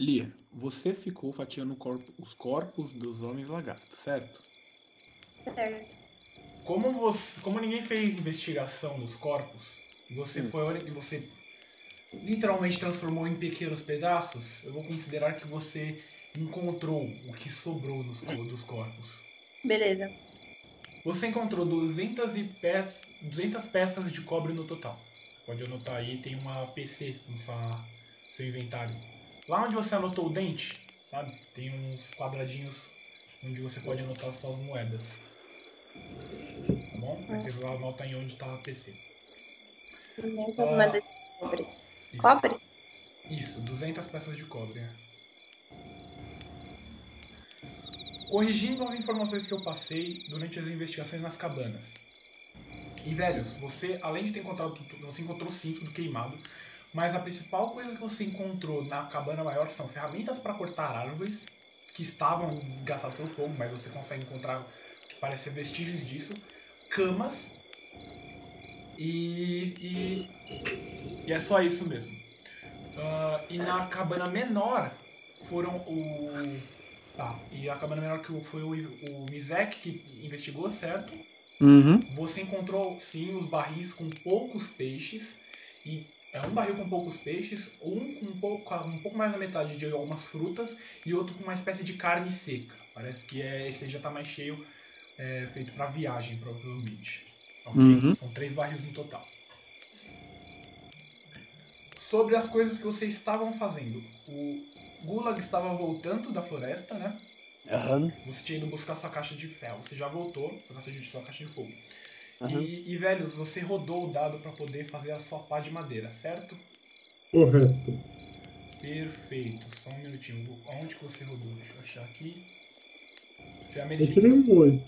Lia, você ficou fatiando corpo, os corpos dos homens lagartos, certo? Certo. Como você, como ninguém fez investigação nos corpos, e você Hum. foi e você literalmente transformou em pequenos pedaços, eu vou considerar que você encontrou o que sobrou dos, dos corpos. Beleza. Você encontrou 200, e peças, 200 peças de cobre no total. Pode anotar aí, tem uma PC no seu inventário. Lá onde você anotou o dente, sabe? Tem uns quadradinhos onde você pode anotar suas moedas. Tá bom? Aí você vai anota aí onde tá a PC. Muitas Ah. moedas de cobre. Isso. Cobre? Isso, 200 peças de cobre. Corrigindo as informações que eu passei durante as investigações nas cabanas. E, velhos, você, além de ter encontrado tudo, você encontrou o cinto do queimado, mas a principal coisa que você encontrou na cabana maior são ferramentas para cortar árvores, que estavam desgastadas pelo fogo, mas você consegue encontrar o que parece ser vestígios disso, camas, e, e, e é só isso mesmo. Ah, e na cabana menor foram o. Tá, e a cabana menor que foi o, o Mizek que investigou, certo? Uhum. Você encontrou sim os barris com poucos peixes. E é um barril com poucos peixes, um com um pouco, um pouco mais da metade de algumas frutas e outro com uma espécie de carne seca. Parece que é, esse aí já tá mais cheio, é, feito para viagem, provavelmente. Ok? Uhum. São três barris no total. Sobre as coisas que vocês estavam fazendo. O Gulag estava voltando da floresta, né? Aham. Você tinha ido buscar sua caixa de ferro. Você já voltou, sua caixa de, sua caixa de fogo. Aham. E, e, velhos, você rodou o dado para poder fazer a sua pá de madeira, certo? Correto. Perfeito. Só um minutinho. Onde que você rodou? Deixa eu achar aqui. Eu tirei um 8.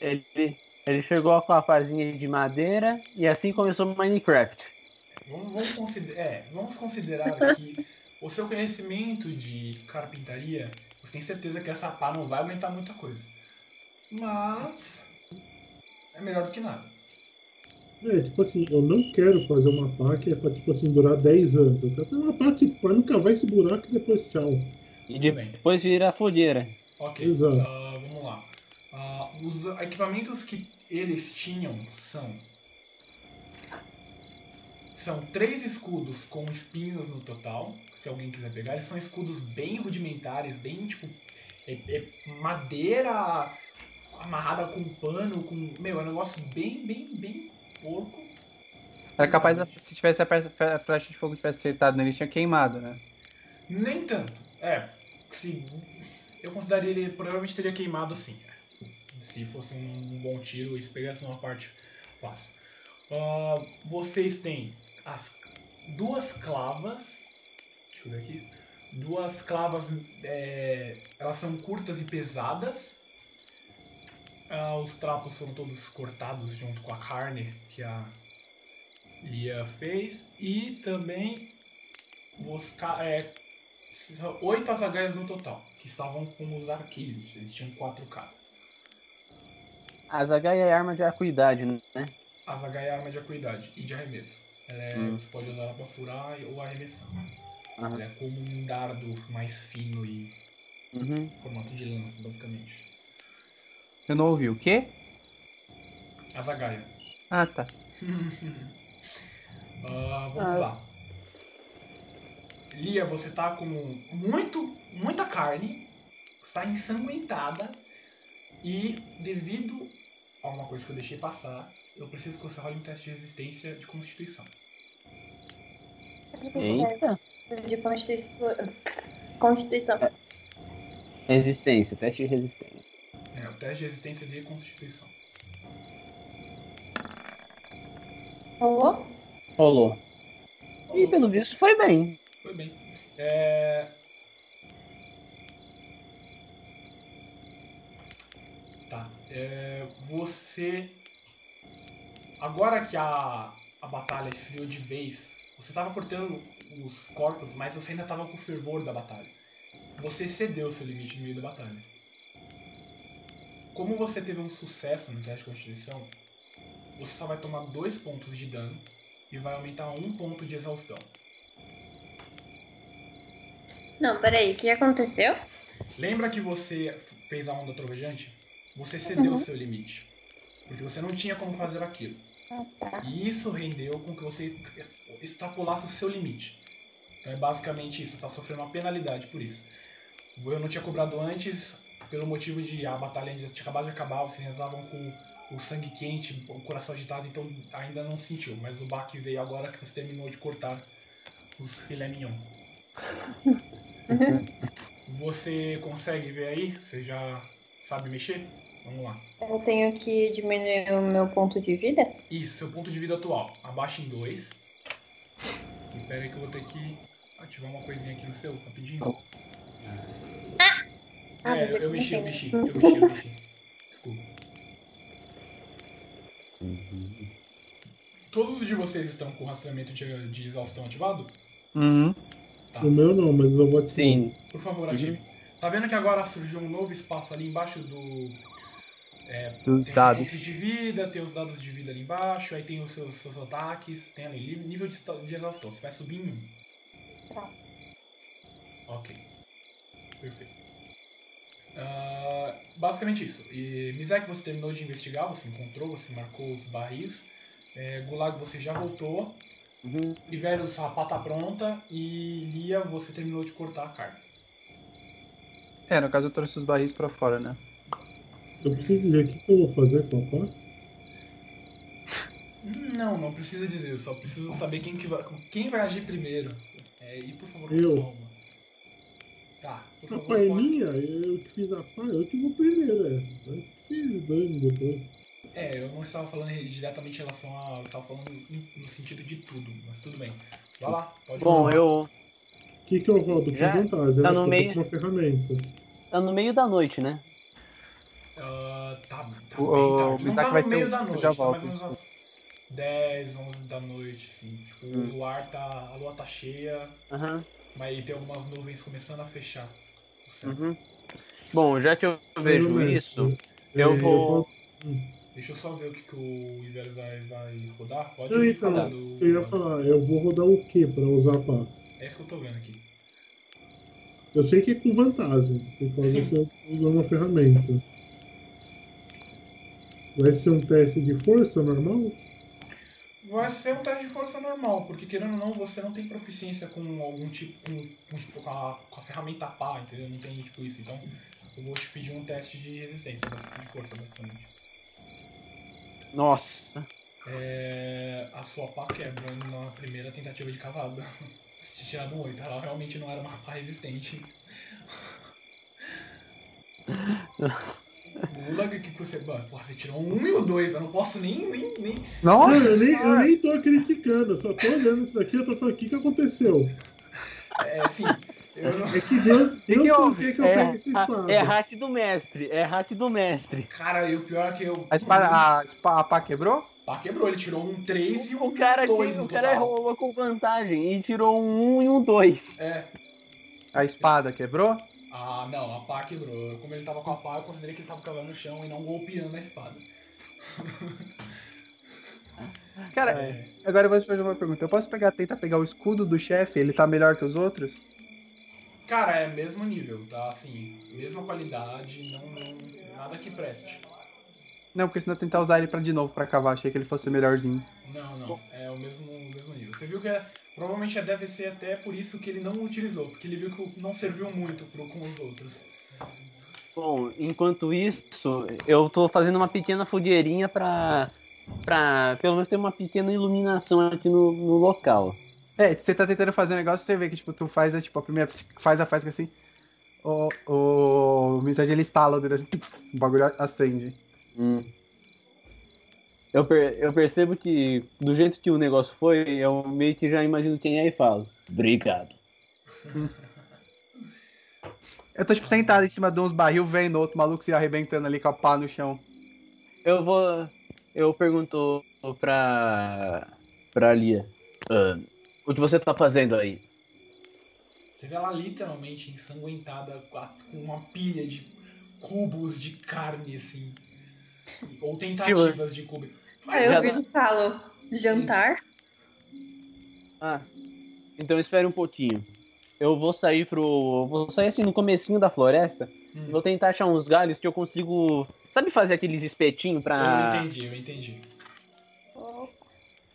Ele, ele chegou com a fazinha de madeira e assim começou o Minecraft. Vamos, vamos, consider- é, vamos considerar que o seu conhecimento de carpintaria, você tem certeza que essa pá não vai aumentar muita coisa. Mas é melhor do que nada. É, tipo assim, eu não quero fazer uma pá que é pra, tipo assim, durar 10 anos. Eu quero fazer uma pá, tipo, pra nunca vai esse buraco e depois tchau. E bem. depois vira fogueira. Ok, Exato. ah, vamos lá. Ah, os equipamentos que eles tinham são. São três escudos com espinhos no total, se alguém quiser pegar. Eles são escudos bem rudimentares, bem tipo. É, é madeira amarrada com pano, com. Meu, é um negócio bem, bem, bem porco. Era capaz, da- se tivesse a flecha de fogo tivesse acertado nele, tinha queimado, né? Nem tanto. É, se. Eu consideraria ele provavelmente teria queimado sim. Se fosse um bom tiro e se pegasse uma parte fácil. Ah, vocês têm as duas clavas. Deixa eu ver aqui. Duas clavas. é, elas são curtas e pesadas. Ah, os trapos foram todos cortados junto com a carne que a Lia fez. E também os, é, oito azagaias no total, que estavam com os arqueiros. Eles tinham quatro cada. A zagaia é arma de acuidade, né? A zagaia é arma de acuidade e de arremesso. Ela é- Hum. Você pode usar ela pra furar ou arremessar. Ela é como um dardo mais fino e Uhum. formato de lança, basicamente. Eu não ouvi o quê? A zagaia. Ah, tá. Ah, vamos Ah. lá. Lia, você tá com muito, muita carne, está ensanguentada e devido a uma coisa que eu deixei passar, eu preciso que você role um teste de resistência de constituição. Eita. De Constituição. Constituição. Resistência, teste de resistência. É, o teste de resistência de constituição. Rolou? Rolou. E pelo visto foi bem. Foi bem. É... Tá. É, Você. Agora que a, a batalha esfriou de vez, você tava cortando os corpos, mas você ainda tava com o fervor da batalha. Você excedeu seu limite no meio da batalha. Como você teve um sucesso no teste de constituição, você só vai tomar dois pontos de dano e vai aumentar um ponto de exaustão. Não, peraí, o que aconteceu? Lembra que você fez a onda trovejante? Você cedeu o Uhum. seu limite. Porque você não tinha como fazer aquilo. Ah, tá. E isso rendeu com que você extrapolasse o seu limite. Então é basicamente isso, você está sofrendo uma penalidade por isso. Eu não tinha cobrado antes, pelo motivo de a batalha ainda tinha acabado de acabar, vocês ainda estavam com o sangue quente, o coração agitado, então ainda não sentiu. Mas o baque veio agora que você terminou de cortar os filé mignon. Você consegue ver aí? Você já sabe mexer? Vamos lá. Eu tenho que diminuir o meu ponto de vida? Isso, seu ponto de vida atual. Abaixa em 2. E pera aí que eu vou ter que ativar uma coisinha aqui no seu, rapidinho. Ah, é, mas eu eu mexi, eu mexi, eu mexi, eu mexi. Desculpa. Todos de vocês estão com o rastreamento de, de exaustão ativado? Uhum. Tá. O meu não, mas eu vou te Sim. Por favor, ative. Tá vendo que agora surgiu um novo espaço ali embaixo do. É, Dos tem os dados. pontos de vida, tem os dados de vida ali embaixo, aí tem os seus, seus ataques, tem ali li- nível de, de exaustão. Você vai subir em 1. Tá. Ok. Perfeito. Ah, basicamente isso. E Mizek, você terminou de investigar, você encontrou, você marcou os barris. É, Gulag, você já voltou. Uhum. Ivelio, sua pá tá pronta. E Lia, você terminou de cortar a carne. É, no caso eu trouxe os barris pra fora, né? Eu preciso dizer o que eu vou fazer com a pá. Não, não precisa dizer, eu só preciso saber quem, que vai, quem vai agir primeiro. É, e por favor, Eu. Tá, por A minha, eu que fiz a pá, eu que vou primeiro, é. Vai se dane depois. É, eu não estava falando diretamente em relação a. Eu estava falando no sentido de tudo, mas tudo bem. Vai lá, pode Bom, rolar. eu. O que, que eu rodo? Já vantagem, tá no meio. uma ferramenta. Tá no meio da noite, né? Ah, tá, tá O- bem o tarde. Não Mizaki tá no meio o- da eu noite, já tá volto, mais ou menos umas 10, 11 da noite, assim. Tipo, Hum. o luar tá. A lua tá cheia, Aham. mas aí tem algumas nuvens começando a fechar. Céu. Uhum. Bom, já que eu vejo isso, eu vou. Deixa eu só ver o que, que o Ivelio vai, vai rodar. Pode Eu ir ia falar, falando. eu ia falar, eu vou rodar o que pra usar a pá? É isso que eu tô vendo aqui. Eu sei que é com vantagem, por causa Sim. que eu uso uma ferramenta. Vai ser um teste de força normal? Vai ser um teste de força normal, porque querendo ou não, você não tem proficiência com algum tipo. com, com, com a, com a ferramenta pá, entendeu? Não tem tipo isso. Então eu vou te pedir um teste de resistência, de força, basicamente. Nossa. É, a sua pá quebra na primeira tentativa de cavada. Se tirado um 8, ela realmente não era uma pá resistente. Gulag, o que, que você. Mano, Porra, você tirou um e o dois, eu não posso nem. nem, nem... Nossa! Não, eu nem, eu nem tô criticando, eu só tô olhando isso daqui, eu tô falando, o que que aconteceu? É assim, eu não. É que Deus, que Deus houve? que que eu É, pego esse espada? é hack do mestre. É hack do mestre. Cara, e o pior é que eu. A espada, a, a pá quebrou? Pá, quebrou, ele tirou um 3 e um O cara, 2 no o cara rolou com vantagem e tirou um 1 e um 2. É. A espada quebrou? Ah, não, a pá quebrou. Como ele tava com a pá, eu considerei que ele tava cavando no chão e não golpeando a espada. Cara, É. agora eu vou te fazer uma pergunta. Eu posso pegar, tentar pegar o escudo do chefe? Ele tá melhor que os outros? Cara, é mesmo nível, tá? Assim, mesma qualidade, não, não nada que preste. Não, porque senão eu tentar usar ele pra de novo pra cavar. Achei que ele fosse melhorzinho. Não, não, é o mesmo, o mesmo nível. Você viu que é, provavelmente deve ser até por isso que ele não utilizou, porque ele viu que não serviu muito pro, com os outros. Bom, enquanto isso, eu tô fazendo uma pequena fogueirinha pra, pra pelo menos ter uma pequena iluminação aqui no, no local. É, você tá tentando fazer um negócio, você vê que, tipo, tu faz, tipo, a primeira faz a faz assim. O, o mensagem ele instala o dedo assim, o bagulho acende. Hum. Eu, per- eu percebo que, do jeito que o negócio foi, eu meio que já imagino quem é e falo. Obrigado. Eu tô, tipo, sentado em cima de uns barril, vendo outro maluco se arrebentando ali com a pá no chão. Eu vou. Eu pergunto pra. pra Lia. "Ah, o que você tá fazendo aí? Você vê ela literalmente ensanguentada com uma pilha de cubos de carne, assim. Ou tentativas de cubo. Aí já eu e falo, jantar? Ah, então espere um pouquinho. eu vou sair pro. Vou sair assim no comecinho da floresta. Hum. Vou tentar achar uns galhos que eu consigo. Sabe fazer aqueles espetinhos pra. Eu entendi, eu entendi.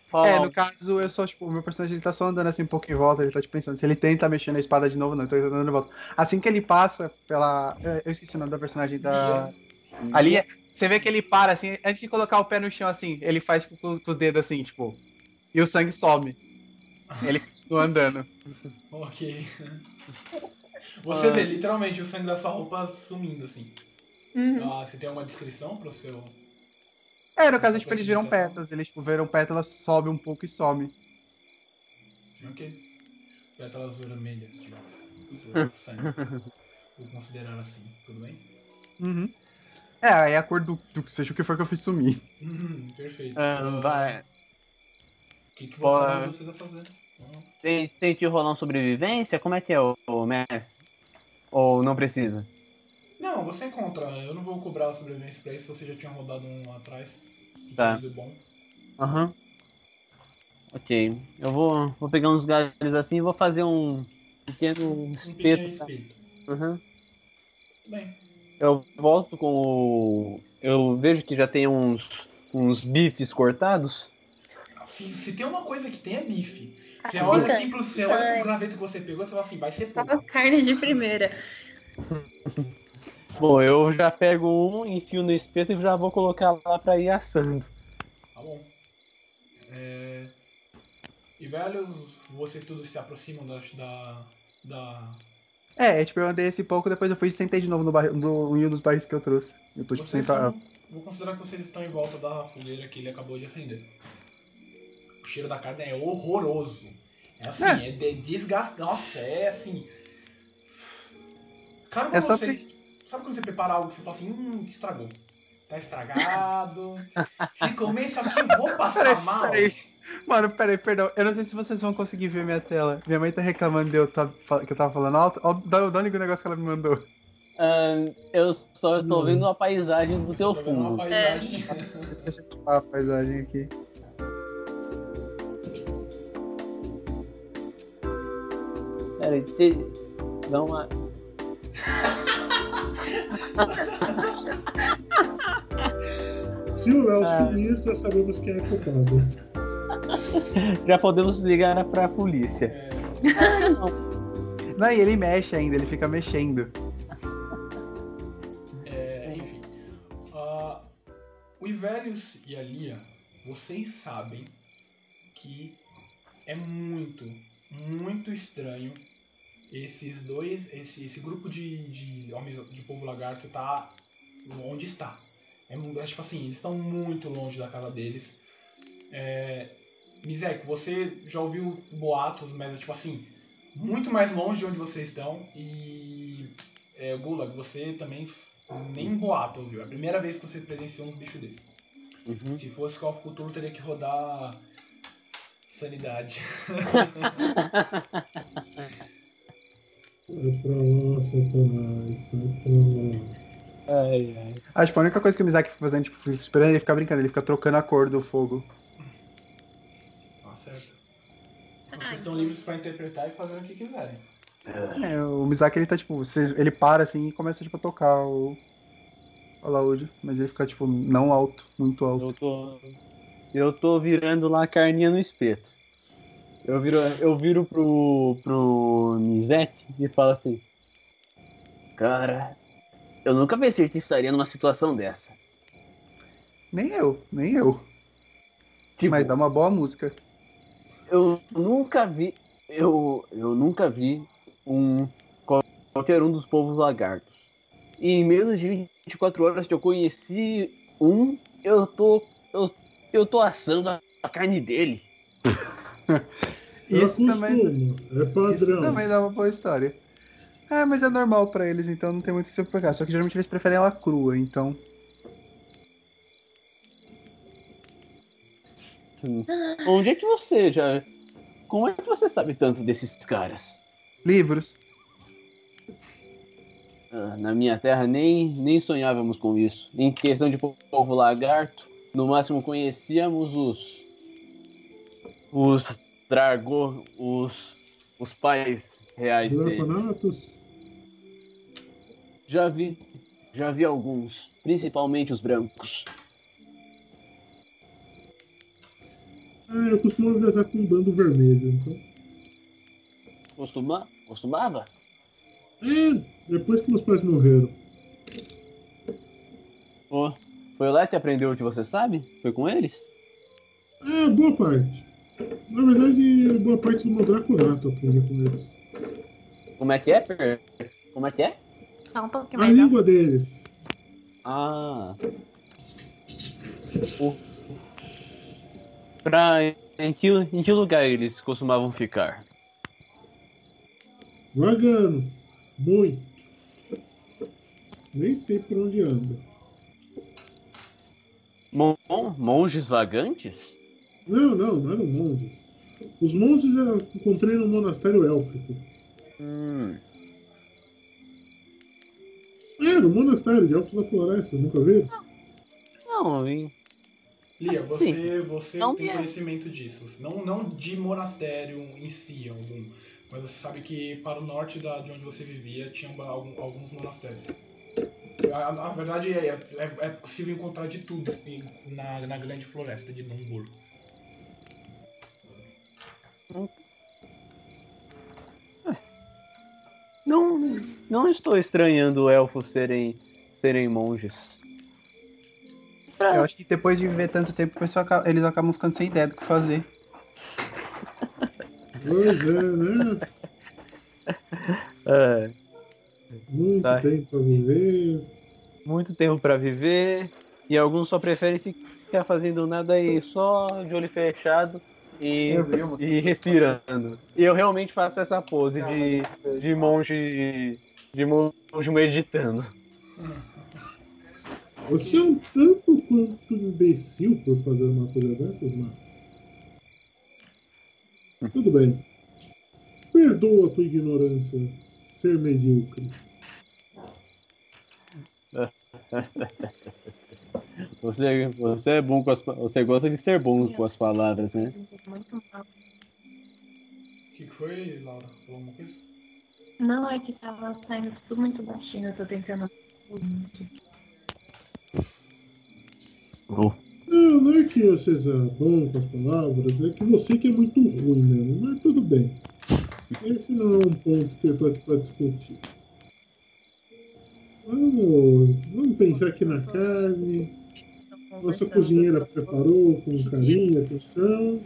falar É, no caso, eu só, tipo, o meu personagem ele tá só andando assim um pouco em volta, ele tá tipo, pensando, se ele tenta mexer na espada de novo, não, então ele tá andando em volta. Assim que ele passa pela. Eu eu esqueci o nome da personagem da. Ali, é- você vê que ele para assim, antes de colocar o pé no chão assim, ele faz tipo, com, com os dedos assim, tipo. E o sangue some. Ele continua andando. Ok. Você vê literalmente o sangue da sua roupa sumindo, assim. Ah, você tem uma descrição pro seu. É, no caso, tipo, eles viram pétalas, eles tipo, viram pétalas, sobe um pouco e some. Ok. Pétalas vermelhas, digamos. Sangue. Vou considerar assim, tudo bem? Uhum. É, aí a cor do, do seja o que for que eu fiz sumir. Hum, perfeito. Ah, Ah, vai. O que, que voltamos vocês a fazer? Tem, tem que rolar um sobrevivência? Como é que é, o, o mestre? Ou não precisa? Não, você encontra. Eu não vou cobrar a sobrevivência pra isso, você já tinha rodado um lá atrás. Que Tá. tinha bom. Aham. Ok. Eu vou, vou pegar uns galhos assim e vou fazer um pequeno Um pequeno espeto. tá? Aham. Tudo bem. Eu volto com o. Eu vejo que já tem uns, uns bifes cortados. Se, se tem uma coisa que tem é bife. Você Ah, olha então. assim, pros, você olha pros gravetos que você pegou, você fala assim, vai ser pouco. Tava carne de primeira. Bom, eu já pego um, enfio no espeto e já vou colocar lá pra ir assando. Tá bom. É... E velhos, vocês todos se aproximam da. da, da... É, tipo, eu andei esse pouco, depois eu fui e sentei de novo no, barril, no em um dos barris que eu trouxe. Eu tô, tipo, sentado. estão- Vou considerar que vocês estão em volta da fogueira que ele acabou de acender. O cheiro da carne é horroroso. É assim, É. é, de desgaste. Nossa, é assim. Sabe quando É você. Sabe quando você prepara algo que você fala assim, hum, que estragou? Tá estragado. Se comer isso aqui, eu vou passar mal. Peraí. Mano, peraí, perdão. Eu não sei se vocês vão conseguir ver minha tela. Minha mãe tá reclamando de eu tá, que eu tava falando alto. Ó, Dá, dá um liga o negócio que ela me mandou. Ahn, eu só tô Não. vendo a paisagem do Eu teu tô vendo uma fundo. paisagem. Deixa eu a paisagem aqui. Pera aí, te- dá uma. Se o Léo Ah. sumir, já sabemos quem é culpado. Já podemos ligar pra polícia. É, Não, e ele mexe ainda, ele fica mexendo. É, enfim. Ah, o Ivelius e a Lia, vocês sabem que é muito, muito estranho esses dois, esse, esse grupo de, de homens de povo lagarto tá onde está. É, é tipo assim, eles estão muito longe da casa deles. É, Mizek, você já ouviu boatos, mas é tipo assim, muito mais longe de onde vocês estão. E é, Gulag, você também nem boato ouviu. É a primeira vez que você presenciou uns bichos desses. Uhum. Se fosse Call of Cthulhu, teria que rodar sanidade. Sai pra lá, Satanás, sai pra lá. Ai, ai. Acho que a única coisa que o Mizaki fica fazendo, tipo, fica esperando ele ficar brincando, ele fica trocando a cor do fogo. Tá certo. Vocês estão livres pra interpretar e fazer o que quiserem. É, o Mizaki ele tá tipo, vocês- ele para assim e começa tipo a tocar o, o alaúde, mas ele fica tipo não alto, muito alto. Eu tô. Eu tô virando lá a carninha no espeto. Eu viro, eu viro pro, pro Mizek e falo assim. Cara, eu nunca pensei que estaria numa situação dessa. Nem eu, nem eu. Tipo, Mas dá uma boa música. Eu nunca vi. Eu, eu nunca vi um qual- qualquer um dos povos lagartos. E em menos de 24 horas que eu conheci um, eu tô. Eu, eu tô assando a, a carne dele. Isso também, é padrão. isso também dá uma boa história. É, mas é normal pra eles, então não tem muito o que se preocupar. Só que geralmente eles preferem ela crua, então. Onde é que você já. Como é que você sabe tanto desses caras? Livros. Ah, na minha terra nem, nem sonhávamos com isso. Em questão de po- povo lagarto, no máximo conhecíamos os. Os dragô, os. Os pais reais Os deles. orfanatos. Já vi, já vi alguns, principalmente os brancos. Ah, eu costumo viajar com um bando vermelho, então. Costuma, costumava? É, depois que meus pais morreram. Pô, foi lá que aprendeu o que você sabe? Foi com eles? Ah, boa parte. Na verdade, boa parte do meu Draconato eu aprendi com eles. Como é que é? Per? Como é que é? Só um pouquinho A mais alto. língua deles. Ah. O... Pra... Em que, em que lugar eles costumavam ficar? Vagando. Muito. Nem sei por onde anda. Mon monges vagantes? Não, não, não eram monges. Os monges eu encontrei no monastério élfico. Hum. É, no monastério de Elfos da Floresta, nunca viu? Não, hein? Lia, você, você Não tem é. conhecimento disso. Não, não de monastério em si, algum. Mas você sabe que para o norte da, de onde você vivia tinham ba- algum- alguns monastérios. A, a verdade é, é, é possível encontrar de tudo em- na, na grande floresta de Dumbur. Não, não estou estranhando elfos serem, serem monges. Eu acho que depois de viver tanto tempo, eles acabam ficando sem ideia do que fazer. Pois é, né? É, Muito Tá. tempo pra viver. muito tempo pra viver e alguns só preferem ficar fazendo nada aí só de olho fechado e, Eu e respirando. E eu realmente faço essa pose de, de monge de monge meditando. Você é um tanto quanto imbecil por fazer uma coisa dessas, Marcos. Tudo bem. Perdoa a tua ignorância, ser medíocre. Você, você é bom com as você gosta de ser bom com as palavras, né? Muito mal. O que, que foi, Laura? Falou alguma coisa? Não, é que tava saindo tudo muito baixinho. Eu tô tentando. Não, não é que eu seja bom com as palavras, é que você que é muito ruim mesmo, mas tudo bem. Esse não é um ponto que eu tô aqui pra discutir. Vamos, vamos pensar aqui na carne. Nossa cozinheira preparou com carinho atenção.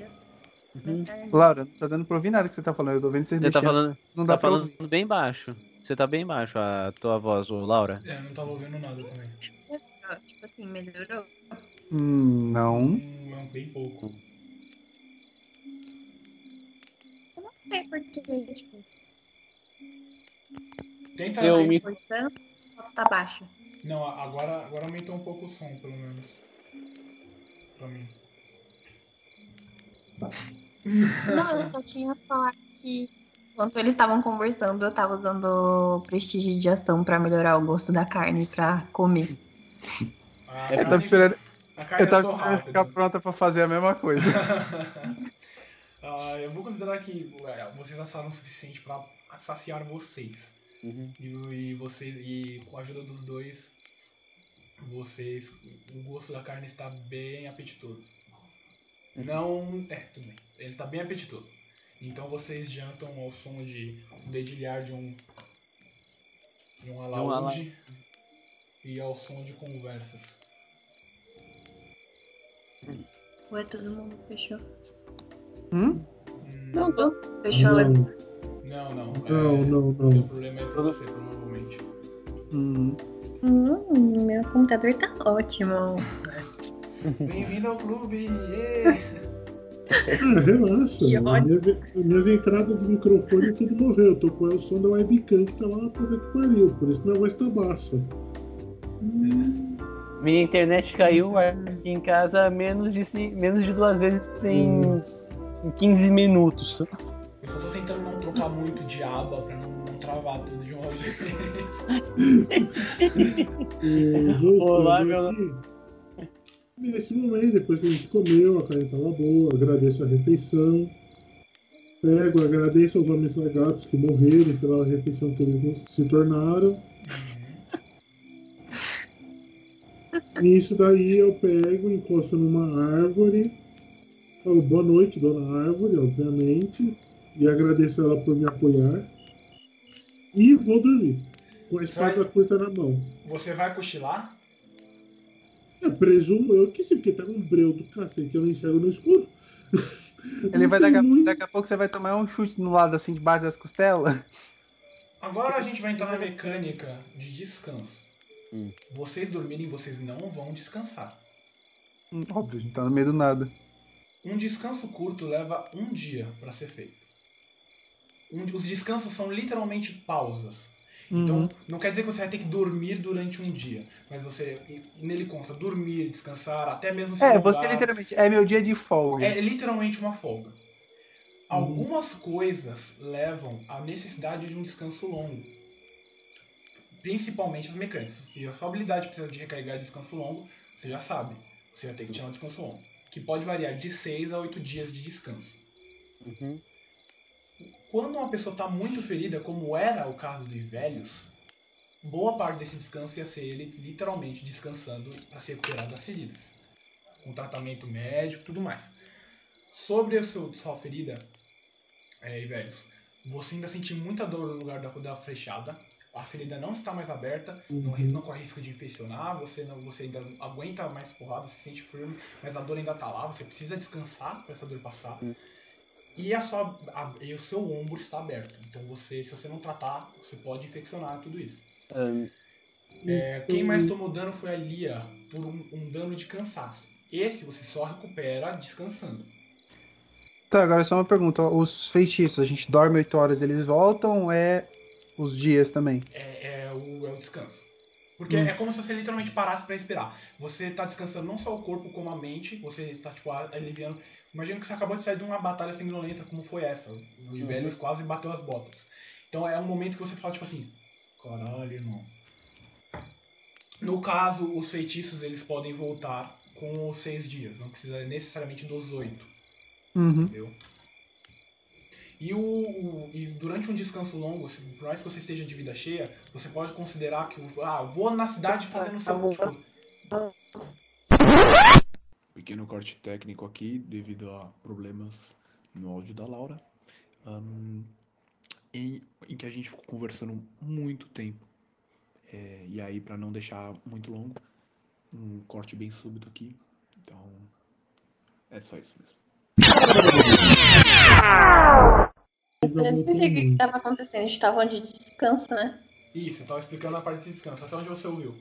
Laura, não tá dando pra ouvir nada que você tá falando. Eu tô vendo vocês Você tá falando, não dá tá falando ouvir. bem baixo. Você tá bem baixo a tua voz, ô Laura. É, eu não tava ouvindo nada também. Tipo assim, melhorou. Hum, não. É bem pouco. Eu não sei porque, tipo, Tenta. Eu tenta- me- tá baixo. Não, agora, agora aumentou um pouco o som, pelo menos. Pra mim. Não, eu só tinha falado que enquanto eles estavam conversando, eu tava usando prestígio de ação pra melhorar o gosto da carne pra comer. A Eu tava carne- esperando, eu tava é só esperando rápida. ficar pronta pra fazer a mesma coisa. Ah, eu vou considerar que é, vocês assaram o suficiente pra saciar vocês. Uhum. E, e você e com a ajuda dos dois, vocês. O gosto da carne está bem apetitoso. Não. É, tudo bem. Ele está bem apetitoso. Então vocês jantam ao som de um dedilhar de um. de um alaúde alaúde. E ao som de conversas. Ué, todo mundo fechou. Hum? Hum, Não, tô. Fechou a Não, não, não. não, é, não, O não. problema é pra você, provavelmente. Hum. Hum, meu computador tá ótimo. Bem-vindo ao clube! Ah, relaxa. Minhas, minhas entradas de microfone tudo morreu. Eu tô com o som da webcam que tá lá na puta que pariu. Por isso que minha voz tá baixa. Minha internet caiu aqui em casa menos de, menos de duas vezes em, em 15 minutos. Eu só tô tentando não trocar muito de aba pra não, não travar tudo de uma vez. Olá, meu- Nesse momento, depois que a gente comeu, a carne tava boa, agradeço a refeição. Pego, agradeço aos homens lagartos que morreram pela refeição que eles se tornaram. Nisso daí eu pego, encosto numa árvore, falo boa noite, dona árvore, obviamente, e agradeço ela por me apoiar. E vou dormir, com a espada Vai. curta na mão. Você vai cochilar? É, presumo eu que sim, porque tá um breu do cacete, eu não enxergo no escuro. Ele vai daqui muito- daqui a pouco você vai tomar um chute no lado assim, debaixo das costelas. Agora a gente vai entrar na mecânica de descanso. Hum. Vocês dormirem, vocês não vão descansar. Hum, Óbvio, a gente tá no meio do nada. Um descanso curto leva um dia para ser feito. Um- os descansos são literalmente pausas. Então, Uhum. não quer dizer que você vai ter que dormir durante um dia, mas você e nele consta dormir, descansar, até mesmo se É, você literalmente. É meu dia de folga. É literalmente uma folga. Algumas coisas levam à necessidade de um descanso longo. Principalmente as mecânicas. Se a sua habilidade precisa de recarregar descanso longo, você já sabe. Você vai ter que tirar um descanso longo. Que pode variar de 6 a 8 dias de descanso. Uhum. Quando uma pessoa está muito ferida, como era o caso dos velhos, boa parte desse descanso ia ser ele literalmente descansando para se recuperar das feridas. Com tratamento médico e tudo mais. Sobre a sua, sua ferida, é, velhos, você ainda sente muita dor no lugar da, da flechada. A ferida não está mais aberta, não, ri- não corre risco de infeccionar, você, não, você ainda aguenta mais porrada, se sente firme, mas a dor ainda está lá, você precisa descansar para essa dor passar. E, a sua, a- e o seu ombro está aberto. Então você, se você não tratar, você pode infeccionar tudo isso. Ahn, É, quem mais tomou dano foi a Lia por um, um dano de cansaço. Esse você só recupera descansando. Tá, agora só uma pergunta. Os feitiços, a gente dorme 8 horas, eles voltam é os dias também? É, é o, é o descanso. Porque Hum. é como se você literalmente parasse pra respirar. Você está descansando não só o corpo como a mente, você está tipo aliviando. Imagina que você acabou de sair de uma batalha sanguinolenta como foi essa. O Ivelios quase bateu as botas. Então é um momento que você fala tipo assim, caralho, irmão. No caso, os feitiços eles podem voltar com os seis dias, não precisa necessariamente dos oito. Uhum. Entendeu? E, o, o- e durante um descanso longo, se- por mais que você esteja de vida cheia, você pode considerar que, ah, vou na cidade fazer no seu. Tipo, Pequeno corte técnico aqui, devido a problemas no áudio da Laura. Ahn, em, em que a gente ficou conversando muito tempo. É, e aí, para não deixar muito longo, um corte bem súbito aqui. Então, é só isso mesmo. Eu esqueci o que estava acontecendo. A gente tava onde de descanso, né? isso, eu tava explicando a parte de descanso. Até onde você ouviu?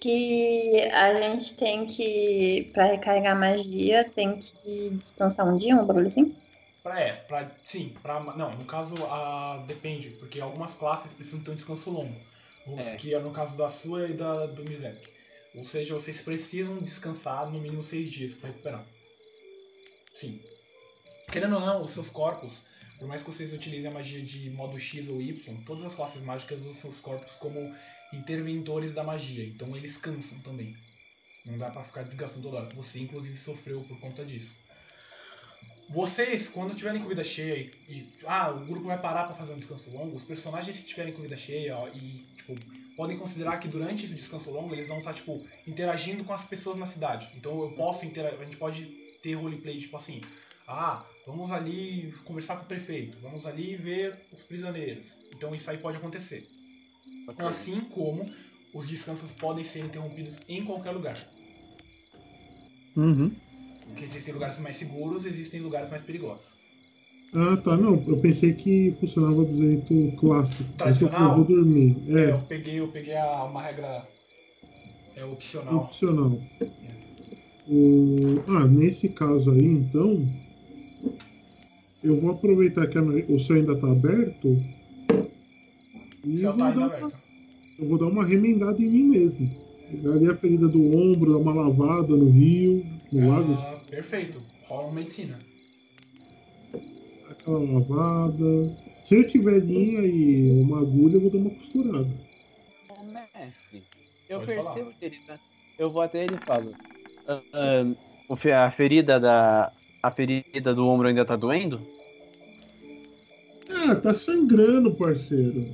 Que a gente tem que, pra recarregar magia, tem que descansar um dia, um bagulho assim? Pra, é, pra, sim, pra, não, no caso, a, depende, porque algumas classes precisam ter um descanso longo. É. Que é no caso da sua e da do Mizek. Ou seja, vocês precisam descansar no mínimo seis dias pra recuperar. Sim. Querendo ou não, os seus corpos, por mais que vocês utilizem a magia de modo X ou Y, todas as classes mágicas usam seus corpos como interventores da magia. Então eles cansam também. Não dá pra ficar desgastando toda hora. Você, inclusive, sofreu por conta disso. Vocês, quando tiverem com vida cheia e, e- ah, o grupo vai parar pra fazer um descanso longo, os personagens que tiverem com vida cheia ó, e tipo, podem considerar que durante esse descanso longo eles vão estar tipo interagindo com as pessoas na cidade. Então eu posso a gente pode ter roleplay tipo assim, ah, vamos ali conversar com o prefeito, vamos ali ver os prisioneiros. Então isso aí pode acontecer. Assim como os descansos podem ser interrompidos em qualquer lugar. Uhum. Porque existem lugares mais seguros, existem lugares mais perigosos. Ah, tá, não. Eu pensei que funcionava do jeito clássico. Tradicional? Eu vou dormir. É, É, eu peguei, eu peguei a- uma regra é, opcional. opcional. O... Ah, nesse caso aí, então, eu vou aproveitar que o céu ainda tá aberto e O céu vou tá ainda uma- aberto. eu vou dar uma remendada em mim mesmo. Pegar ali a ferida do ombro, dar uma lavada no rio, no lago, Ah, perfeito. Rola uma medicina. aquela lavada. Se eu tiver linha e uma agulha, eu vou dar uma costurada. Ô, mestre, eu Pode falar. percebo que ele tá. Eu vou até ele e falo. "Ah, ah, o fe- a ferida da, a ferida do ombro ainda tá doendo? Ah, tá sangrando, parceiro.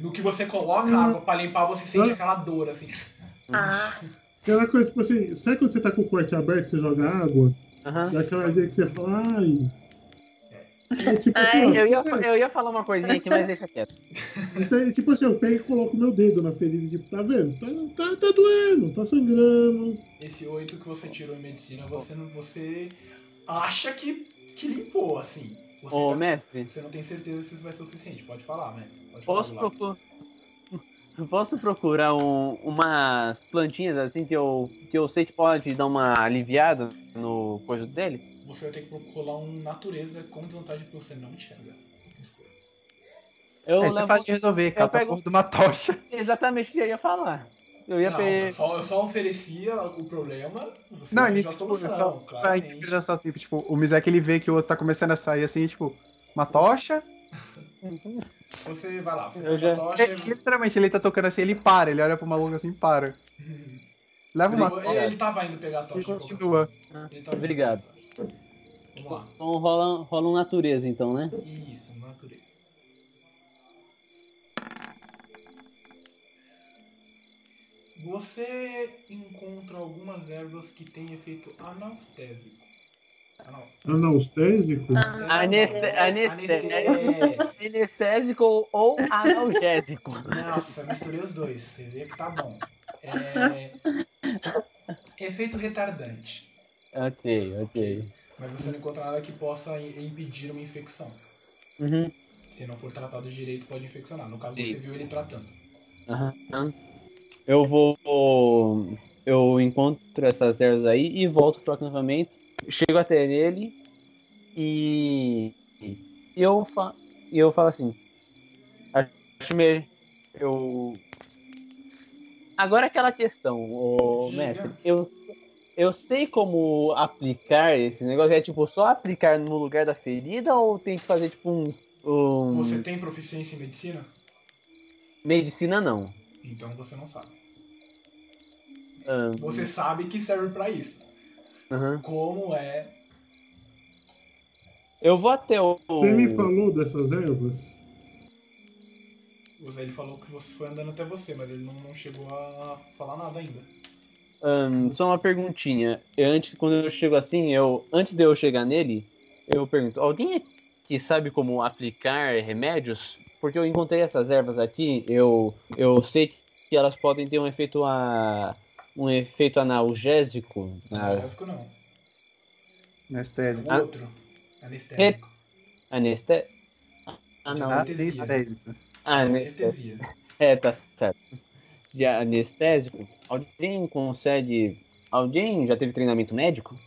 No que você coloca a água pra limpar, você sente Ah. aquela dor, assim. Ah, Aquela coisa, tipo assim, sabe quando você tá com o corte aberto, você joga água? Aham. Daquela ideia que você fala, ai. É tipo assim, Ai, ó, Eu ia, eu ia falar uma coisinha aqui, mas deixa quieto. Isso aí, tipo assim, eu pego e coloco meu dedo na ferida, tipo, tá vendo? Tá, tá, tá doendo, tá sangrando. Esse 8 que você tirou em medicina, você não. Você acha que, que limpou, assim. Você, Ô, tá- mestre, você não tem certeza se isso vai ser o suficiente. Pode falar, mestre. Pode falar posso, procu- posso procurar um- umas plantinhas assim que eu, que eu sei que pode dar uma aliviada no coisa dele? Você vai ter que procurar um natureza com desvantagem porque você não enxerga. Eu Aí você levo faz de resolver, cata a pego- porra de uma tocha. exatamente o que eu ia falar. Eu ia Não, pe... eu, só, eu só oferecia o problema. Você Não, nisso, a tipo, solução, só, só claramente. interpretação, tipo, tipo, o Mizek ele vê que o outro tá começando a sair assim, tipo, uma tocha. Você vai lá, você Eu pega já- a tocha. É, literalmente, ele tá tocando assim, ele para, ele olha pro maluco assim e para. Ele, Leva uma ele, tocha ele tava indo pegar a tocha. qualquer continua. Ele tava indo Obrigado. Vamos lá. Então rola, rola um natureza então, né? Isso, natureza. Você encontra algumas ervas que têm efeito anestésico. Ah, aneste- Anestésico ou analgésico. Nossa, misturei os dois. Você vê que tá bom. É... Efeito retardante. ok, ok. Mas você não encontra nada que possa impedir uma infecção. Uhum. Se não for tratado direito, pode infeccionar. No caso, Sim. você viu ele tratando. Aham. Eu vou. Eu encontro essas ervas aí e volto pro acampamento. Chego até ele e. e eu, fa... eu falo assim. Acho me... Eu. Agora aquela questão, ô mestre. Eu, eu sei como aplicar esse negócio. É tipo só aplicar no lugar da ferida ou tem que fazer tipo um. um... Você tem proficiência em medicina? Medicina não. Então você não sabe. Ahn, Você sabe que serve pra isso. aham. Como é. Eu vou até o. Você me falou dessas ervas? Você- Ele falou que você foi andando até você, mas ele não, não chegou a falar nada ainda. Ahn, só uma perguntinha. Eu, antes, quando eu chego assim, eu antes de eu chegar nele, eu pergunto: alguém que sabe como aplicar remédios? Porque eu encontrei essas ervas aqui. Eu, eu sei que elas podem ter um efeito a um efeito analgésico. na- Analgésico não. Anestésico. O outro. Anestésico. Aneste... Ah, não. Anestesia. Anestésico. Ah, aneste... Anestesia. É, tá certo. De anestésico, alguém consegue. Alguém já teve treinamento médico?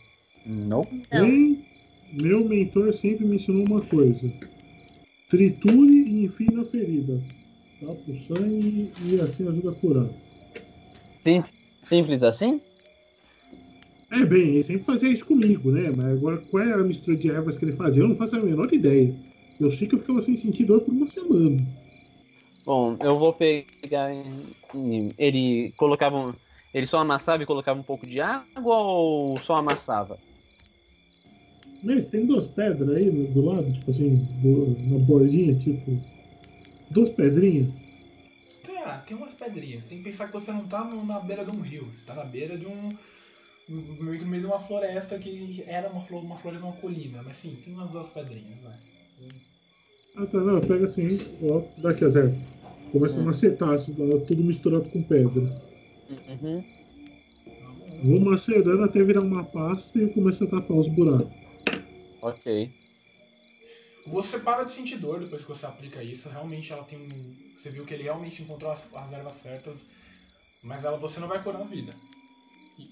Não. Não. Meu mentor sempre me ensinou uma coisa. Triture e enfie na ferida. Tapa o sangue e assim ajuda a curar. Sim, simples assim? É bem, ele sempre fazia isso comigo, né? Mas agora qual era a mistura de ervas que ele fazia? Eu não faço a menor ideia. Eu sei que eu ficava sem sentir dor por uma semana. Bom, eu vou pegar. Ele colocava. um- Ele só amassava e colocava um pouco de água ou só amassava? Mas tem duas pedras aí do lado, tipo assim, do- na bordinha, tipo. Duas pedrinhas. Tá, tem umas pedrinhas. Você tem que pensar que você não tá na beira de um rio. Você tá na beira de um. meio que no meio de uma floresta que era uma, flor, uma floresta de uma colina. Mas sim, tem umas duas pedrinhas, vai. Ah tá, não, pega assim, ó, daqui a zero. Começa a macetar, isso, tá tudo misturado com pedra. Uhum. Vou macerando até virar uma pasta e eu começo a tapar os buracos. Ok. Você para de sentir dor depois que você aplica isso. Realmente ela tem um. Você viu que ele realmente encontrou as, as ervas certas. Mas ela, você não vai curar a vida. E,